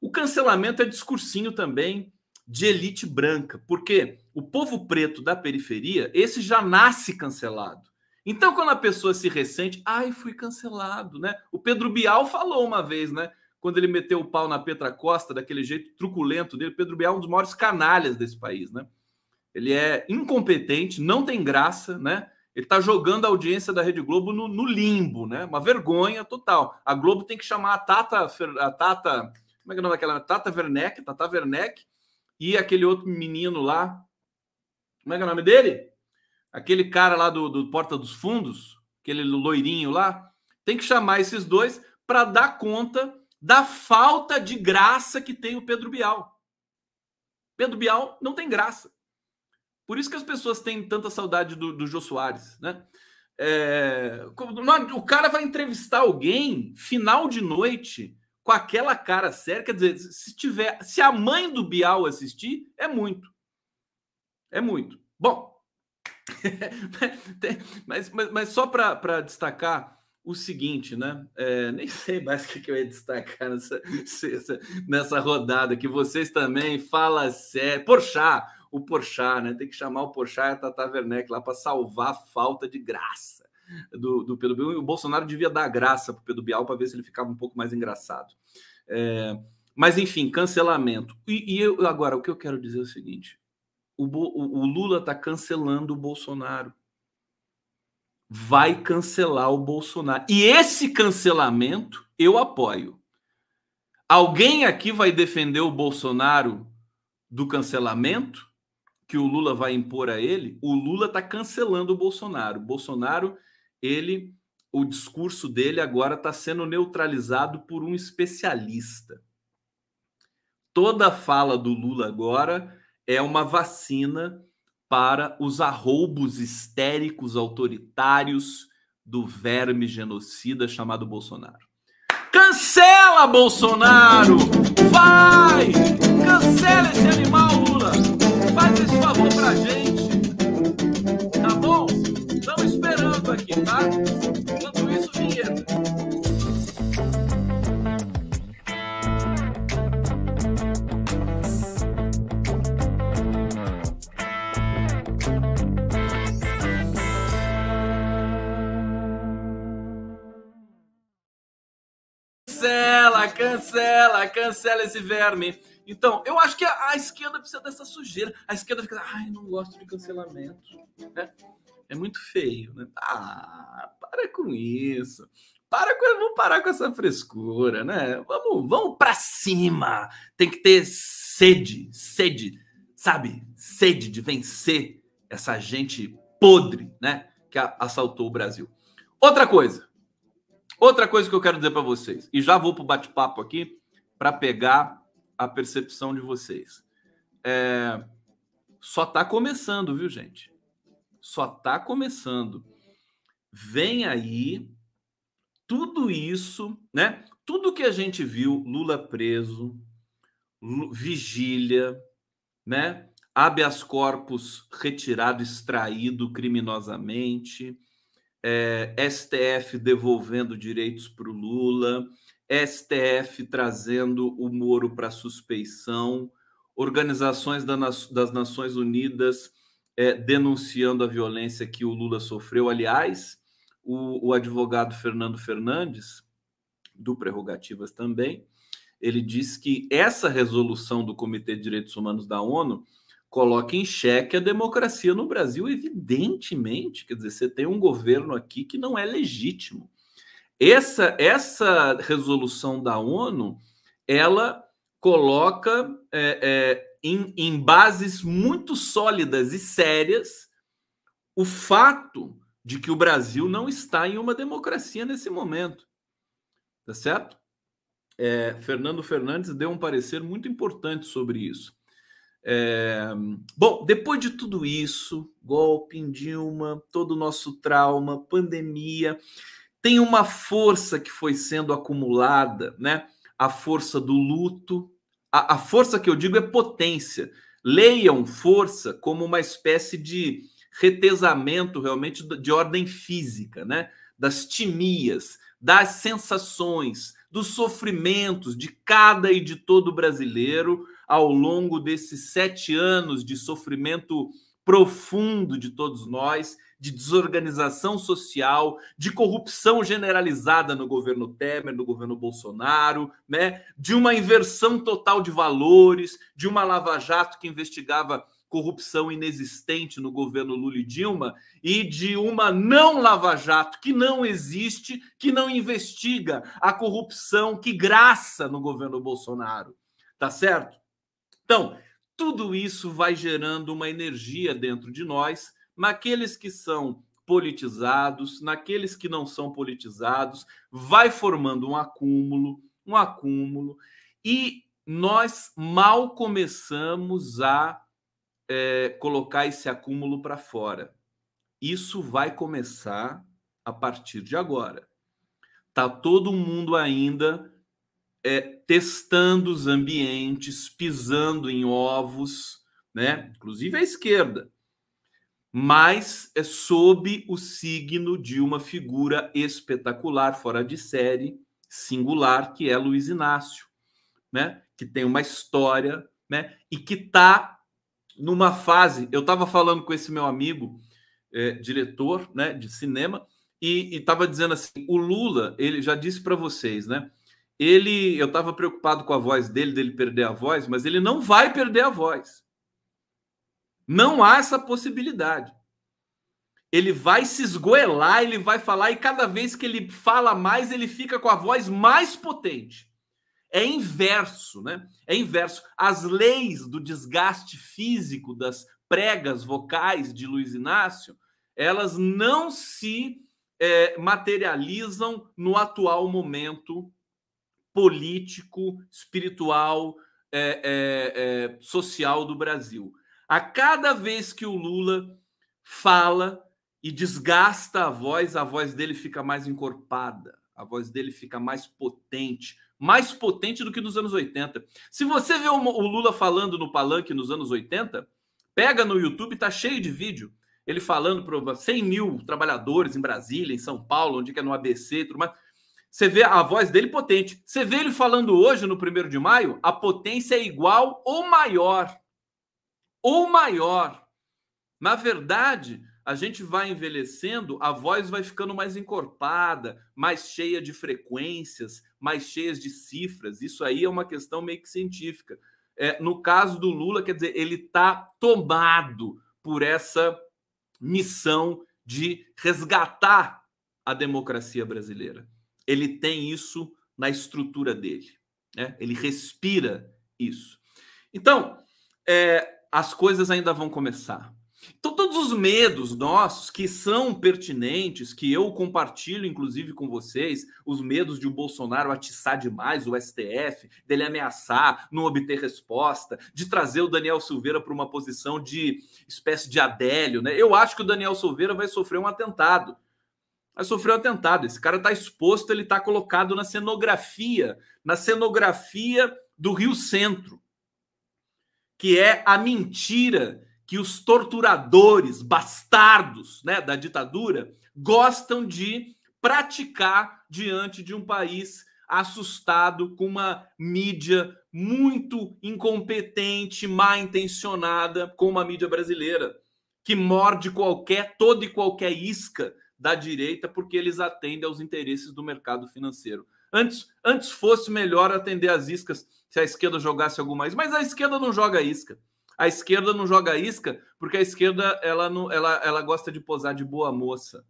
o cancelamento é discursinho também de elite branca, porque o povo preto da periferia, esse já nasce cancelado. Então, quando a pessoa se ressente, ai, fui cancelado, né? O Pedro Bial falou uma vez, né? Quando ele meteu o pau na Petra Costa, daquele jeito truculento dele, Pedro Bial é um dos maiores canalhas desse país, né? Ele é incompetente, não tem graça, né? Ele está jogando a audiência da Rede Globo no, no, limbo, né? Uma vergonha total. A Globo tem que chamar a Tata, a Tata, como é que é o nome daquela? Tata Werneck, Tata Werneck e aquele outro menino lá, como é que é o nome dele? Aquele cara lá do, do Porta dos Fundos, aquele loirinho lá, tem que chamar esses dois para dar conta da falta de graça que tem o Pedro Bial. Pedro Bial não tem graça. Por isso que as pessoas têm tanta saudade do, do Jô Soares, né? É, o cara vai entrevistar alguém final de noite com aquela cara séria, quer dizer, se tiver, se a mãe do Bial assistir, é muito. É muito. Bom, mas, mas, mas, só para destacar o seguinte, né? É, nem sei mais o que eu ia destacar nessa, nessa rodada, que vocês também falam sério. Porchat, o Porchat, né? Tem que chamar o Porchat e a Tata Werneck lá para salvar a falta de graça do, do Pedro Bial. E o Bolsonaro devia dar graça para o Pedro Bial para ver se ele ficava um pouco mais engraçado. É, mas, enfim, cancelamento. E, e eu, agora, o que eu quero dizer é o seguinte: o, o, o Lula está cancelando o Bolsonaro. Vai cancelar o Bolsonaro. E esse cancelamento eu apoio. Alguém aqui vai defender o Bolsonaro do cancelamento? que o Lula vai impor a ele, o Lula está cancelando o Bolsonaro. O Bolsonaro, ele, o discurso dele agora está sendo neutralizado por um especialista. Toda fala do Lula agora é uma vacina para os arroubos histéricos autoritários do verme genocida chamado Bolsonaro. Cancela Bolsonaro! Vai! Cancela esse animal, Lula! faz esse favor pra gente. Tá bom? Estamos esperando aqui, tá? Cancela, cancela, esse verme. Então, eu acho que a, a, esquerda precisa dessa sujeira. A esquerda fica, ai, não gosto de cancelamento. Né? É muito feio, né? Ah, para com isso. para com, vamos parar com essa frescura, né? Vamos, vamos para cima. Tem que ter sede, sede, sabe? Sede de vencer essa gente podre, né? Que assaltou o Brasil. Outra coisa. Outra coisa que eu quero dizer para vocês, e já vou para o bate-papo aqui para pegar a percepção de vocês. É, só está começando, viu, gente? Só está começando. Vem aí tudo isso, né? Tudo que a gente viu, Lula preso, vigília, né? Habeas corpus retirado, extraído criminosamente, é, STF devolvendo direitos para o Lula, STF trazendo o Moro para suspeição, organizações das Nações Unidas é, denunciando a violência que o Lula sofreu. Aliás, o, o advogado Fernando Fernandes, do Prerrogativas também, ele diz que essa resolução do Comitê de Direitos Humanos da ONU coloca em xeque a democracia no Brasil, evidentemente. Quer dizer, você tem um governo aqui que não é legítimo. Essa, essa resolução da ONU, ela coloca é, é, em, em bases muito sólidas e sérias o fato de que o Brasil não está em uma democracia nesse momento. Tá certo? É, Fernando Fernandes deu um parecer muito importante sobre isso. É, bom, depois de tudo isso, golpe em Dilma, todo o nosso trauma, pandemia, tem uma força que foi sendo acumulada, né? A força do luto. A, a força que eu digo é potência. Leiam força como uma espécie de retesamento realmente de ordem física, né? Das timias, das sensações, dos sofrimentos de cada e de todo brasileiro ao longo desses sete anos de sofrimento profundo de todos nós de desorganização social, de corrupção generalizada no governo Temer, no governo Bolsonaro, né? de uma inversão total de valores, de uma lava-jato que investigava corrupção inexistente no governo Lula e Dilma e de uma não lava-jato que não existe, que não investiga a corrupção que graça no governo Bolsonaro. Tá certo? Então, tudo isso vai gerando uma energia dentro de nós naqueles que são politizados, naqueles que não são politizados, vai formando um acúmulo, um acúmulo, e nós mal começamos a é, colocar esse acúmulo para fora. Isso vai começar a partir de agora. Tá todo mundo ainda é, testando os ambientes, pisando em ovos, né? Inclusive a esquerda mas é sob o signo de uma figura espetacular, fora de série, singular, que é Luiz Inácio, né? Que tem uma história, né? E que está numa fase. Eu estava falando com esse meu amigo, é, diretor, né, de cinema, e estava dizendo assim: o Lula, ele já disse para vocês, né? Ele, eu estava preocupado com a voz dele, dele perder a voz, mas ele não vai perder a voz. Não há essa possibilidade. Ele vai se esgoelar, ele vai falar, e cada vez que ele fala mais, ele fica com a voz mais potente. É inverso, né? É inverso. As leis do desgaste físico das pregas vocais de Luiz Inácio, elas não se é, materializam no atual momento político, espiritual, é, é, social do Brasil. A cada vez que o Lula fala e desgasta a voz, a voz dele fica mais encorpada, a voz dele fica mais potente, mais potente do que nos anos 80. Se você vê o Lula falando no palanque nos anos 80, pega no YouTube, tá cheio de vídeo. Ele falando para 100 mil trabalhadores em Brasília, em São Paulo, onde que é no ABC e tudo mais. Você vê a voz dele potente. Você vê ele falando hoje, no primeiro de maio, a potência é igual ou maior ou maior. Na verdade, a gente vai envelhecendo, a voz vai ficando mais encorpada, mais cheia de frequências, mais cheias de cifras. Isso aí é uma questão meio que científica. É, no caso do Lula, quer dizer, ele está tomado por essa missão de resgatar a democracia brasileira. Ele tem isso na estrutura dele. Né? Ele respira isso. Então, é, as coisas ainda vão começar. Então, todos os medos nossos que são pertinentes, que eu compartilho, inclusive, com vocês, os medos de o Bolsonaro atiçar demais o STF, dele ameaçar, não obter resposta, de trazer o Daniel Silveira para uma posição de espécie de Adélio, né? Eu acho que o Daniel Silveira vai sofrer um atentado. Vai sofrer um atentado. Esse cara está exposto, ele está colocado na cenografia, na cenografia do Rio Centro, que é a mentira que os torturadores bastardos né, da ditadura gostam de praticar diante de um país assustado com uma mídia muito incompetente, mal intencionada, como a mídia brasileira, que morde qualquer, toda e qualquer isca da direita, porque eles atendem aos interesses do mercado financeiro. Antes, antes fosse melhor atender as iscas se a esquerda jogasse alguma isca, mas a esquerda não joga isca. A esquerda não joga isca porque a esquerda ela, não, ela, ela gosta de posar de boa moça.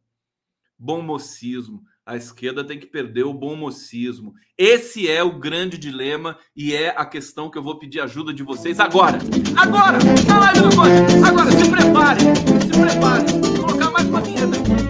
Bom mocismo. A esquerda tem que perder o bom mocismo. Esse é o grande dilema e é a questão que eu vou pedir ajuda de vocês agora. Agora! Na live do Agora, se preparem! Se preparem! Vou colocar mais uma vinheta aqui.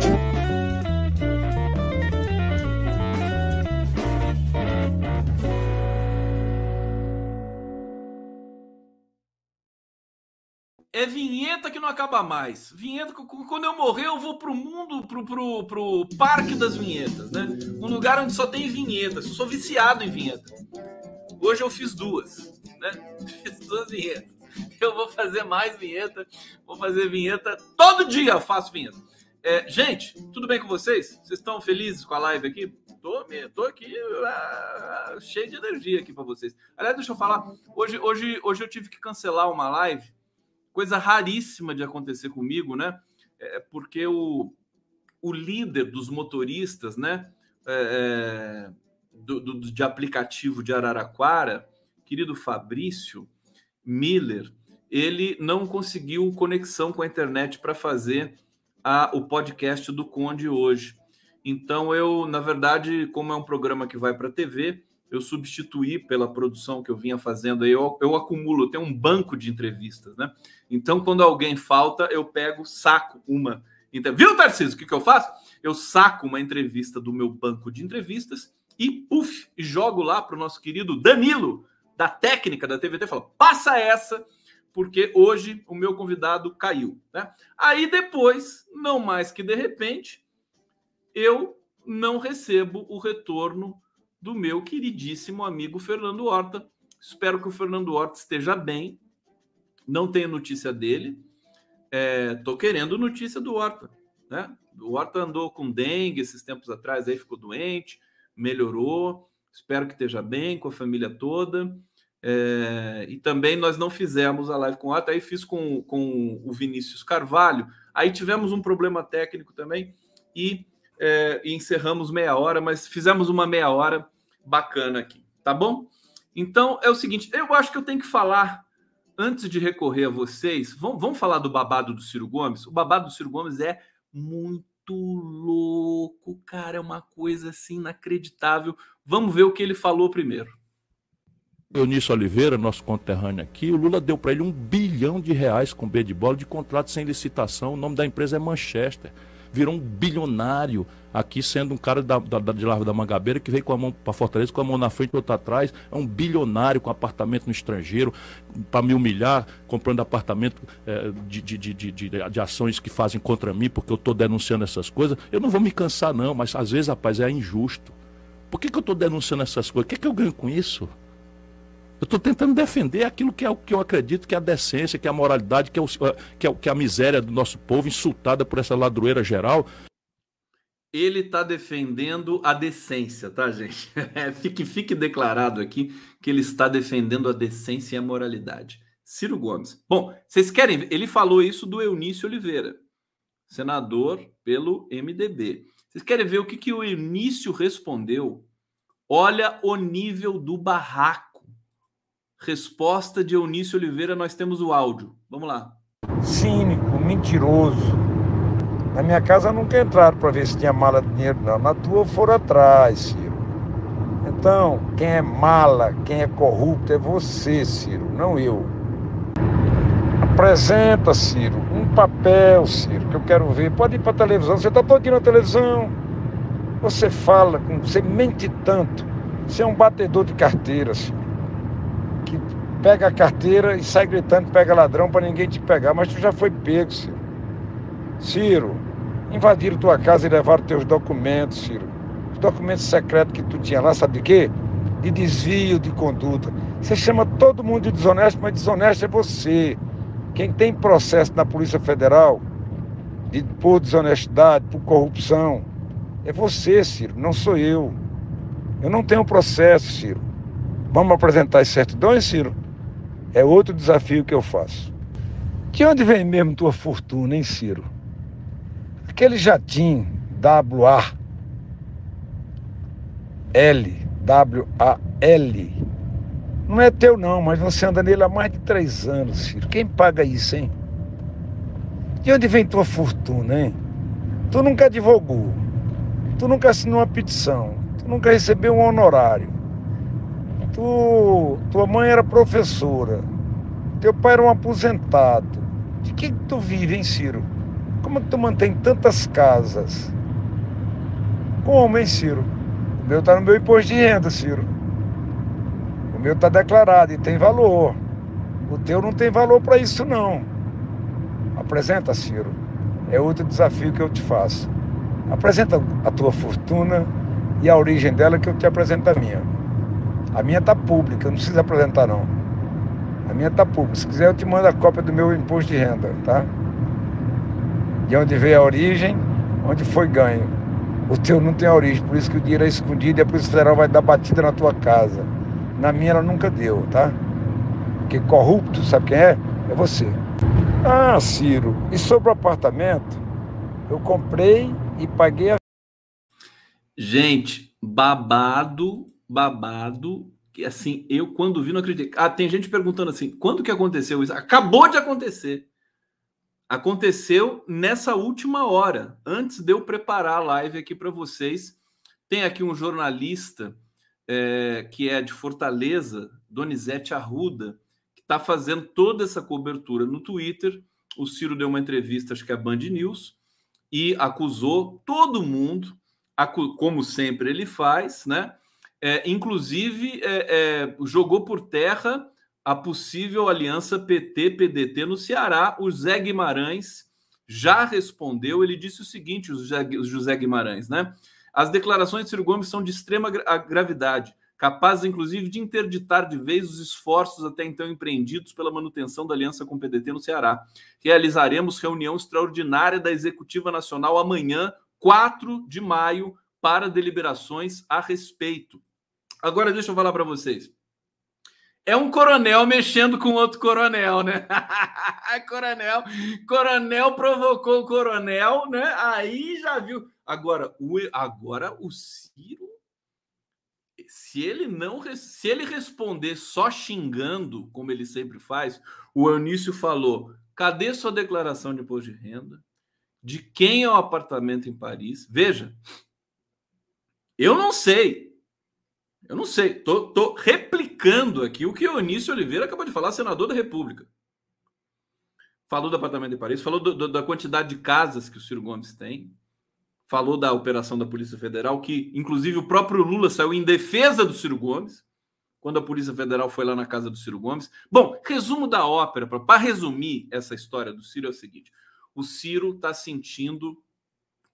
É vinheta que não acaba mais. Vinheta, quando eu morrer, eu vou pro mundo, pro, pro, pro parque das vinhetas, né? Um lugar onde só tem vinhetas. Eu sou viciado em vinheta. Hoje eu fiz duas, né? Fiz duas vinhetas. Eu vou fazer mais vinheta. Vou fazer vinheta. Todo dia eu faço vinheta. É, gente, tudo bem com vocês? Vocês estão felizes com a live aqui? Tô, tô aqui ah, cheio de energia aqui para vocês. Aliás, deixa eu falar. Hoje, hoje, hoje eu tive que cancelar uma live coisa raríssima de acontecer comigo, né? É porque o, o líder dos motoristas, né? É, é, do, do, de aplicativo de Araraquara, querido Fabrício Miller, ele não conseguiu conexão com a internet para fazer a, o podcast do Conde hoje. Então, eu, na verdade, como é um programa que vai para a TV, eu substituí pela produção que eu vinha fazendo eu, eu acumulo, eu tenho um banco de entrevistas, né? Então, quando alguém falta, eu pego, saco uma. Viu, Tarcísio, o que, que eu faço? Eu saco uma entrevista do meu banco de entrevistas e, puf, jogo lá para o nosso querido Danilo, da técnica da TVT, fala, passa essa, porque hoje o meu convidado caiu, né? Aí depois, não mais que de repente, eu não recebo o retorno do meu queridíssimo amigo Fernando Horta. Espero que o Fernando Horta esteja bem. Não tenho notícia dele. Estou é, querendo notícia do Horta. Né? O Horta andou com dengue esses tempos atrás, aí ficou doente, melhorou. Espero que esteja bem com a família toda. É, e também nós não fizemos a live com o Horta, aí fiz com, com o Vinícius Carvalho. Aí tivemos um problema técnico também e, é, e encerramos meia hora, mas fizemos uma meia hora bacana aqui, tá bom? Então é o seguinte, eu acho que eu tenho que falar antes de recorrer a vocês. Vamos, vamos falar do babado do Ciro Gomes. O babado do Ciro Gomes é muito louco, cara, é uma coisa assim inacreditável. Vamos ver o que ele falou primeiro. Eunício Oliveira, nosso conterrâneo aqui, o Lula deu para ele um bilhão de reais com B de bola de contrato sem licitação. O nome da empresa é Manchester virou um bilionário aqui, sendo um cara da, da, de Larva da Mangabeira que veio com a mão para Fortaleza, com a mão na frente e outra atrás. É um bilionário com apartamento no estrangeiro, para me humilhar, comprando apartamento é, de, de, de, de, de ações que fazem contra mim, porque eu estou denunciando essas coisas. Eu não vou me cansar, não, mas às vezes, rapaz, é injusto. Por que, que eu estou denunciando essas coisas? O que, que eu ganho com isso? Eu estou tentando defender aquilo que é o que eu acredito que é a decência, que é a moralidade, que é, o, que é, que é a miséria do nosso povo insultada por essa ladroeira geral. Ele está defendendo a decência, tá, gente? É, fique, fique declarado aqui que ele está defendendo a decência e a moralidade. Ciro Gomes. Bom, vocês querem. Ele falou isso do Eunício Oliveira, senador pelo MDB. Vocês querem ver o que, que o Eunício respondeu? Olha o nível do barraco Resposta de Eunício Oliveira, nós temos o áudio. Vamos lá. Cínico, mentiroso, Na minha casa nunca entraram para ver se tinha mala de dinheiro, não. Na tua foram atrás, Ciro. Então, quem é mala, quem é corrupto é você, Ciro, não eu. Apresenta, Ciro, um papel, Ciro, que eu quero ver. Pode ir para a televisão, você está todo na televisão. Você fala, você mente tanto. Você é um batedor de carteira, Ciro. Que pega a carteira e sai gritando, pega ladrão para ninguém te pegar. Mas tu já foi pego, Ciro. Ciro, invadiram tua casa e levaram teus documentos, Ciro. Os documentos secretos que tu tinha lá, sabe de quê? De desvio de conduta. Você chama todo mundo de desonesto, mas desonesto é você. Quem tem processo na Polícia Federal de, por desonestidade, por corrupção, é você, Ciro, não sou eu. Eu não tenho processo, Ciro. Vamos apresentar as certidões, Ciro? É outro desafio que eu faço. De onde vem mesmo tua fortuna, hein, Ciro? Aquele jatim WA L, W-A-L. Não é teu não, mas você anda nele há mais de três anos, filho. Quem paga isso, hein? De onde vem tua fortuna, hein? Tu nunca advogou. Tu nunca assinou uma petição. Tu nunca recebeu um honorário. Tu, tua mãe era professora. Teu pai era um aposentado. De que, que tu vive, hein, Ciro? Como é que tu mantém tantas casas? Como, hein, Ciro? O meu está no meu imposto de renda, Ciro. O meu está declarado e tem valor. O teu não tem valor para isso, não. Apresenta, Ciro. É outro desafio que eu te faço. Apresenta a tua fortuna e a origem dela que eu te apresento a minha. A minha está pública, não precisa apresentar não. A minha está pública. Se quiser eu te mando a cópia do meu imposto de renda, tá? De onde veio a origem, onde foi ganho. O teu não tem origem, por isso que o dinheiro é escondido e a Polícia Federal vai dar batida na tua casa. Na minha ela nunca deu, tá? Porque corrupto, sabe quem é? É você. Ah, Ciro, e sobre o apartamento, eu comprei e paguei a. Gente, babado, babado. Que assim, eu quando vi não acreditei. Ah, tem gente perguntando assim: quando que aconteceu isso? Acabou de acontecer aconteceu nessa última hora, antes de eu preparar a live aqui para vocês. Tem aqui um jornalista é, que é de Fortaleza, Donizete Arruda, que está fazendo toda essa cobertura no Twitter. O Ciro deu uma entrevista, acho que é a Band News, e acusou todo mundo, como sempre ele faz, né? É, inclusive é, é jogou por terra a possível aliança PT-PDT no Ceará. O Zé Guimarães já respondeu. Ele disse o seguinte: o José Guimarães, né? As declarações de Ciro Gomes são de extrema gravidade, capazes inclusive de interditar de vez os esforços até então empreendidos pela manutenção da aliança com o PDT no Ceará. Realizaremos reunião extraordinária da Executiva Nacional amanhã, 4 de maio, para deliberações a respeito. Agora, deixa eu falar para vocês. É um coronel mexendo com outro coronel, né? coronel, coronel provocou o coronel, né? Aí já viu. Agora, o, agora o Ciro, se ele não, se ele responder só xingando, como ele sempre faz, o Eunício falou: cadê sua declaração de imposto de renda? De quem é o apartamento em Paris? Veja, eu não sei. Eu não sei, tô, tô replicando aqui o que o Onísio Oliveira acabou de falar, senador da República. Falou do apartamento de Paris, falou do, do, da quantidade de casas que o Ciro Gomes tem, falou da operação da Polícia Federal, que inclusive o próprio Lula saiu em defesa do Ciro Gomes, quando a Polícia Federal foi lá na casa do Ciro Gomes. Bom, resumo da ópera, para resumir essa história do Ciro, é o seguinte: o Ciro está sentindo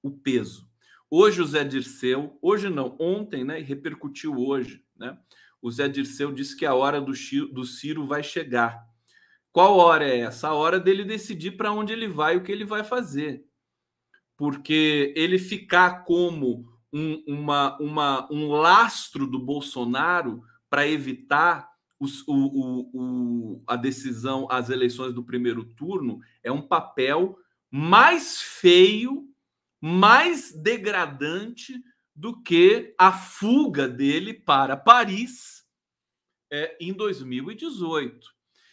o peso Hoje o Zé Dirceu, hoje não, ontem, né, repercutiu hoje, né? O Zé Dirceu disse que a hora do, do Ciro vai chegar. Qual hora é essa? A hora dele decidir para onde ele vai, o que ele vai fazer. Porque ele ficar como um, uma, uma, um lastro do Bolsonaro para evitar os, o, o, o, a decisão, as eleições do primeiro turno, é um papel mais feio mais degradante do que a fuga dele para Paris é, em 2018.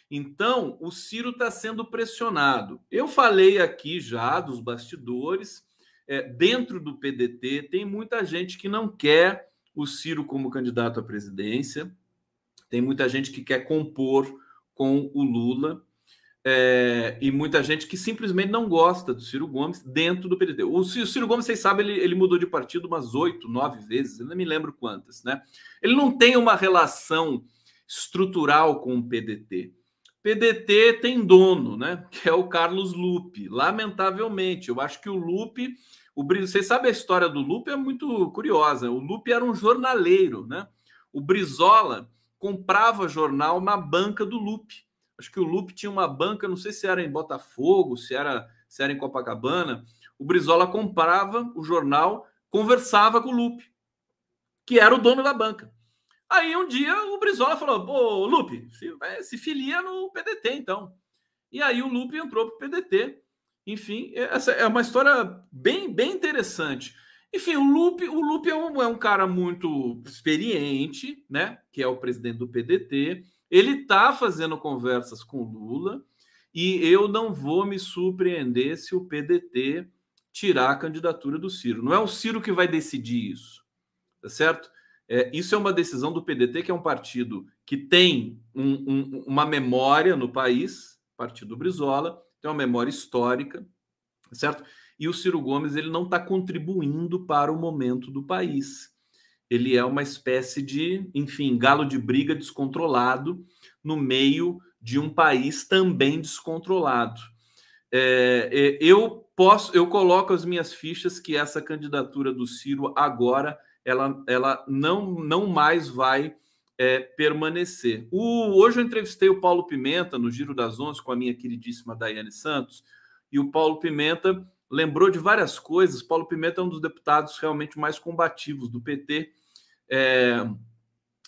Então, o Ciro está sendo pressionado. Eu falei aqui já dos bastidores. É, dentro do PDT, tem muita gente que não quer o Ciro como candidato à presidência, tem muita gente que quer compor com o Lula. É, e muita gente que simplesmente não gosta do Ciro Gomes dentro do PDT. O Ciro, o Ciro Gomes, vocês sabem, ele, ele mudou de partido umas oito, nove vezes, eu não me lembro quantas, né? Ele não tem uma relação estrutural com o PDT. PDT tem dono, né? Que é o Carlos Lupe. Lamentavelmente, eu acho que o Lupe, o vocês sabem a história do Lupe é muito curiosa. O Lupe era um jornaleiro, né? O Brizola comprava jornal na banca do Lupe. Acho que o Lupe tinha uma banca, não sei se era em Botafogo, se era, se era em Copacabana. O Brizola comprava o jornal, conversava com o Lupe, que era o dono da banca. Aí um dia o Brizola falou: Pô, Lupe, se, se filia no PDT então. E aí o Lupe entrou para o PDT. Enfim, essa é uma história bem, bem interessante. Enfim, o Lupe, o Lupe é, um, é um cara muito experiente, né? Que é o presidente do PDT. Ele está fazendo conversas com Lula e eu não vou me surpreender se o PDT tirar a candidatura do Ciro. Não é o Ciro que vai decidir isso, tá certo? É, isso é uma decisão do PDT, que é um partido que tem um, um, uma memória no país, partido Brizola, tem uma memória histórica, certo? E o Ciro Gomes ele não está contribuindo para o momento do país. Ele é uma espécie de, enfim, galo de briga descontrolado no meio de um país também descontrolado. É, é eu posso, eu coloco as minhas fichas que essa candidatura do Ciro agora ela, ela não, não mais vai é, permanecer. O, hoje eu entrevistei o Paulo Pimenta no Giro das Onze com a minha queridíssima Daiane Santos, e o Paulo Pimenta lembrou de várias coisas. Paulo Pimenta é um dos deputados realmente mais combativos do PT. É,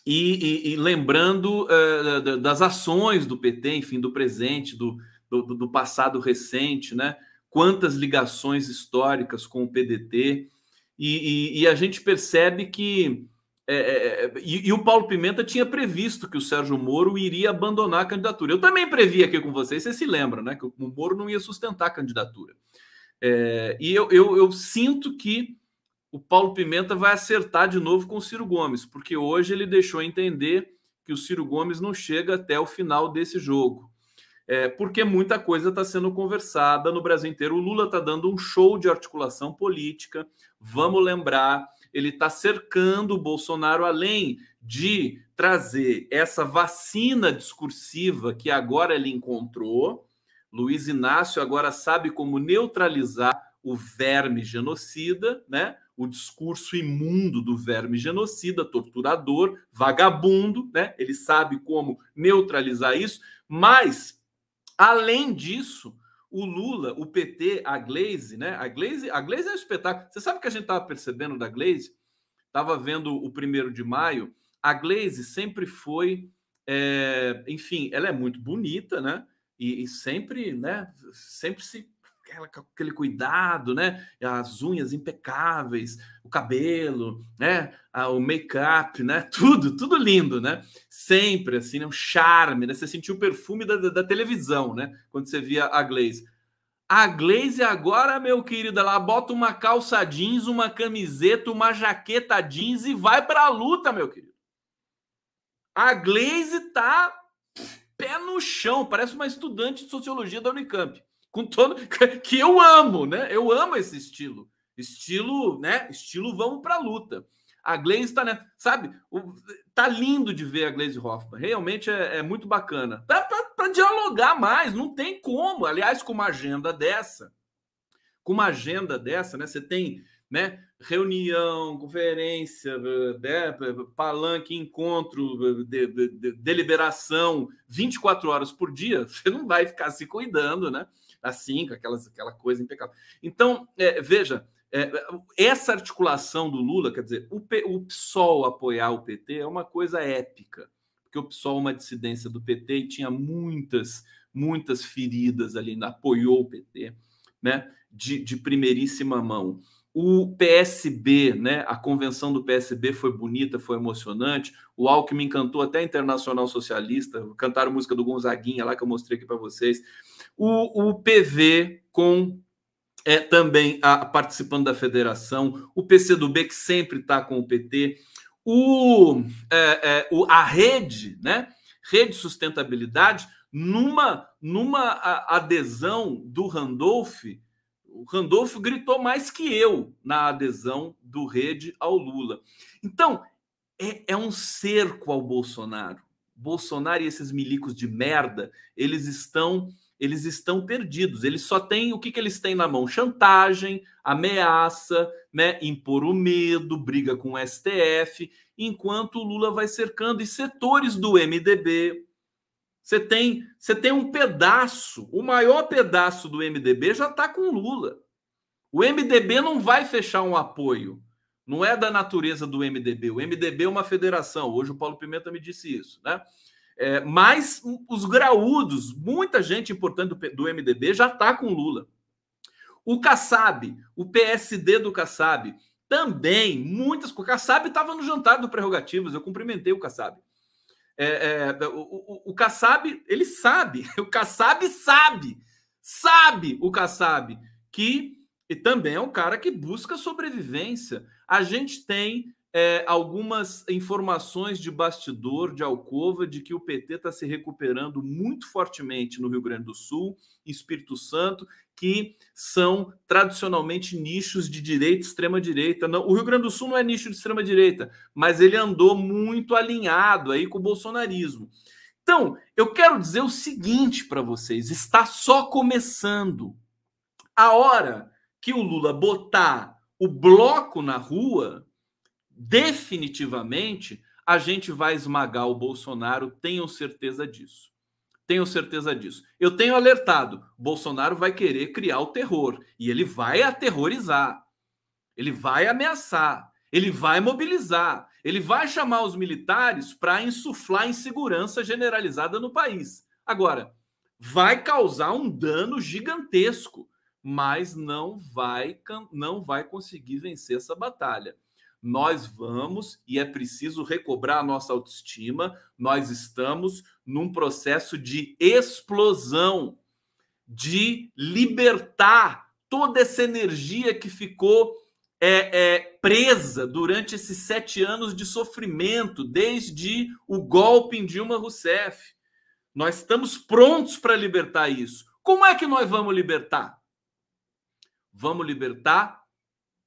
e, e, e, lembrando é, das ações do PT, enfim, do presente, do, do, do passado recente, né? Quantas ligações históricas com o PDT, e, e, a gente percebe que. É, é, é, e, e, o Paulo Pimenta tinha previsto que o Sérgio Moro iria abandonar a candidatura. Eu também previ aqui com vocês, vocês se lembram, né? Que o Moro não ia sustentar a candidatura. É, e eu, eu, eu sinto que o Paulo Pimenta vai acertar de novo com o Ciro Gomes, porque hoje ele deixou entender que o Ciro Gomes não chega até o final desse jogo é, porque muita coisa está sendo conversada no Brasil inteiro. O Lula está dando um show de articulação política. Vamos lembrar, ele está cercando o Bolsonaro, além de trazer essa vacina discursiva que agora ele encontrou. Luiz Inácio agora sabe como neutralizar o verme genocida, né? O discurso imundo do verme genocida, torturador, vagabundo, né? Ele sabe como neutralizar isso, mas Além disso, o Lula, o PT, a Glaze, né? A Glaze, a Glaze é um espetáculo. Você sabe o que a gente estava percebendo da Glaze? Estava vendo o primeiro de maio. A Glaze sempre foi, é, enfim, ela é muito bonita, né? E, e sempre, né? Sempre se aquela, aquele cuidado, né? As unhas impecáveis, o cabelo, né? o make-up, né? Tudo, tudo lindo, né? Sempre assim, né? um charme, né? Você sentiu o perfume da, da, televisão, né? Quando você via a Glaze. A Glaze agora, meu querido, ela bota uma calça jeans, uma camiseta, uma jaqueta jeans e vai para a luta, meu querido. A Glaze tá pé no chão, parece uma estudante de sociologia da Unicamp com todo que eu amo, né? Eu amo esse estilo. Estilo, né? Estilo vamos para luta. A Glaze está, né? Sabe? O, tá lindo de ver a Glaze Hoffman. Realmente é, é muito bacana. Para dialogar mais, não tem como. Aliás, com uma agenda dessa, com uma agenda dessa, né? Você tem, né? Reunião, conferência, né, palanque, encontro, de, de, de, deliberação, 24 horas por dia. Você não vai ficar se cuidando, né? Assim, com aquelas, aquela coisa impecável. Então, é, veja, é, essa articulação do Lula, quer dizer, o, P, o PSOL apoiar o PT é uma coisa épica, porque o PSOL é uma dissidência do PT e tinha muitas, muitas feridas ali, apoiou o PT, né, de, de primeiríssima mão. O PSB, né? A convenção do PSB foi bonita, foi emocionante. O Alckmin cantou até Internacional Socialista, cantaram música do Gonzaguinha lá que eu mostrei aqui para vocês. O, o PV com é, também a, participando da federação, o PCdoB que sempre está com o PT, o, é, é, o, a rede, né? Rede Sustentabilidade, numa, numa adesão do Randolph o Randolfo gritou mais que eu na adesão do Rede ao Lula. Então, é, é um cerco ao Bolsonaro. Bolsonaro e esses milicos de merda, eles estão eles estão perdidos. Eles só têm o que, que eles têm na mão? Chantagem, ameaça, né? impor o medo, briga com o STF, enquanto o Lula vai cercando e setores do MDB, você tem, você tem um pedaço, o maior pedaço do MDB já está com Lula. O MDB não vai fechar um apoio. Não é da natureza do MDB. O MDB é uma federação. Hoje o Paulo Pimenta me disse isso, né? É, mas os graúdos, muita gente importante do, MDB já está com Lula. O Kassab, o PSD do Kassab, também muitas. O Kassab estava no jantar do Prerrogativas, eu cumprimentei o Kassab. É, é, o, o, o Kassab, ele sabe, o Kassab sabe, sabe o Kassab, que e também é um cara que busca sobrevivência. A gente tem é, algumas informações de bastidor, de alcova, de que o PT está se recuperando muito fortemente no Rio Grande do Sul, Espírito Santo, que são tradicionalmente nichos de direita, extrema direita. O Rio Grande do Sul não é nicho de extrema direita, mas ele andou muito alinhado aí com o bolsonarismo. Então, eu quero dizer o seguinte para vocês: está só começando. A hora que o Lula botar o bloco na rua, definitivamente a gente vai esmagar o Bolsonaro, tenham certeza disso. Tenho certeza disso. Eu tenho alertado: Bolsonaro vai querer criar o terror e ele vai aterrorizar, ele vai ameaçar, ele vai mobilizar, ele vai chamar os militares para insuflar insegurança generalizada no país. Agora, vai causar um dano gigantesco, mas não vai não vai conseguir vencer essa batalha nós vamos e é preciso recobrar a nossa autoestima. Nós estamos num processo de explosão, de libertar toda essa energia que ficou é, é, presa durante esses sete anos de sofrimento, desde o golpe em Dilma Rousseff. Nós estamos prontos para libertar isso. Como é que nós vamos libertar? Vamos libertar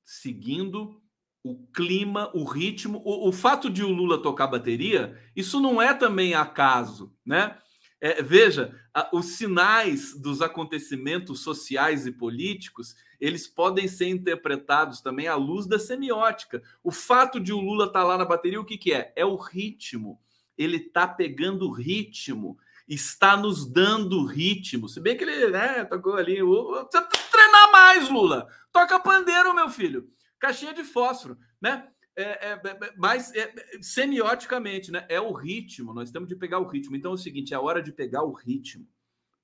seguindo o clima, o ritmo, o, o, fato de o Lula tocar bateria, isso não é também acaso, né? É, veja, a, os sinais dos acontecimentos sociais e políticos, eles podem ser interpretados também à luz da semiótica. O fato de o Lula estar tá lá na bateria, o que, que é? É o ritmo. Ele está pegando ritmo, está nos dando ritmo. Se bem que ele né, tocou ali, precisa treinar mais, Lula. Toca pandeiro, meu filho caixinha de fósforo, né? É, é, é, é mas é, semioticamente, né? É o ritmo, nós temos de pegar o ritmo. Então é o seguinte: é a hora de pegar o ritmo,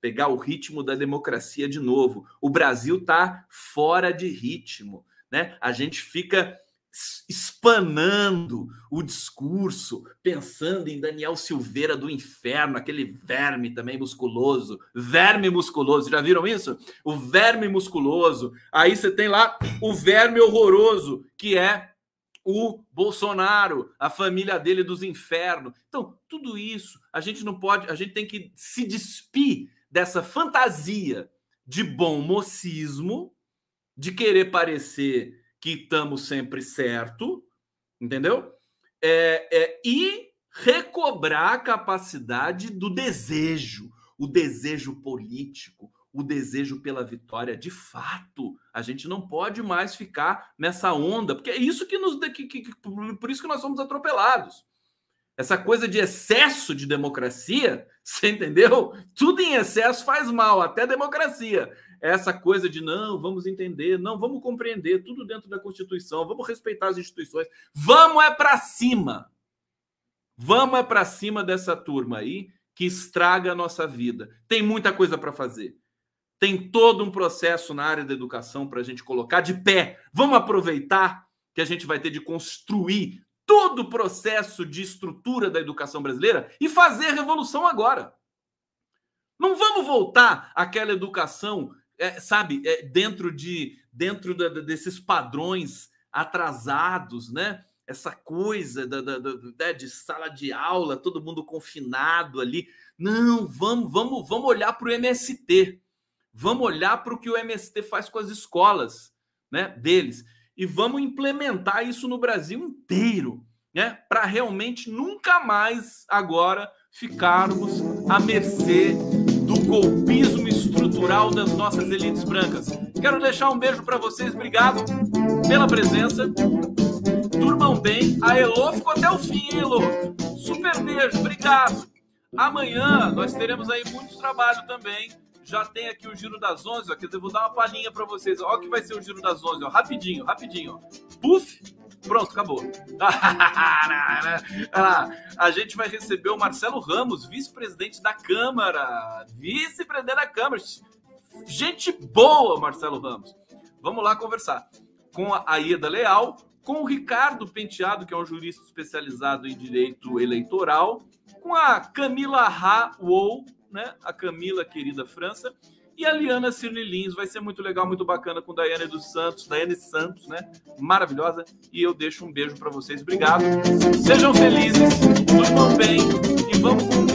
pegar o ritmo da democracia de novo. O Brasil está fora de ritmo, né? A gente fica espanando o discurso, pensando em Daniel Silveira do inferno, aquele verme também musculoso, verme musculoso, já viram isso? O verme musculoso. Aí você tem lá o verme horroroso, que é o Bolsonaro, a família dele dos infernos. Então, tudo isso, a gente não pode, a gente tem que se despir dessa fantasia de bom mocismo, de querer parecer que estamos sempre certo, entendeu? É, é, e recobrar a capacidade do desejo, o desejo político, o desejo pela vitória de fato. A gente não pode mais ficar nessa onda, porque é isso que nos que, que, por isso que nós somos atropelados. Essa coisa de excesso de democracia, você entendeu? Tudo em excesso faz mal, até democracia essa coisa de não, vamos entender, não, vamos compreender tudo dentro da Constituição, vamos respeitar as instituições, vamos é para cima. Vamos é para cima dessa turma aí que estraga a nossa vida. Tem muita coisa para fazer. Tem todo um processo na área da educação para a gente colocar de pé. Vamos aproveitar que a gente vai ter de construir todo o processo de estrutura da educação brasileira e fazer revolução agora. Não vamos voltar àquela educação, é, sabe, é, dentro de dentro da, desses padrões atrasados, né? Essa coisa da, da, da, né, de sala de aula, todo mundo confinado ali. Não, vamos, vamos, vamos olhar para o MST. Vamos olhar para o que o MST faz com as escolas, né? Deles e vamos implementar isso no Brasil inteiro, né? Para realmente nunca mais agora ficarmos à mercê do golpismo estrutural das nossas elites brancas. Quero deixar um beijo para vocês, obrigado pela presença. Durmam bem. A Elo ficou até o fim, hein, Elo? Super beijo, obrigado. Amanhã nós teremos aí muito trabalho também já tem aqui o Giro das 11, ó, quer dizer, vou dar uma palhinha para vocês. Olha o que vai ser o Giro das 11, ó, rapidinho, rapidinho. Ó. Puf, pronto, acabou. A gente vai receber o Marcelo Ramos, vice-presidente da Câmara. Vice-presidente da Câmara. Gente boa, Marcelo Ramos. Vamos lá conversar com a Ieda Leal, com o Ricardo Penteado, que é um jurista especializado em direito eleitoral, com a Camila Ha Wou, né? A Camila, querida França, e a Liana Cirne Lins. Vai ser muito legal, muito bacana com Daiane dos Santos, Daiane Santos, né? Maravilhosa. E eu deixo um beijo para vocês. Obrigado. Sejam felizes, durmam bem e vamos com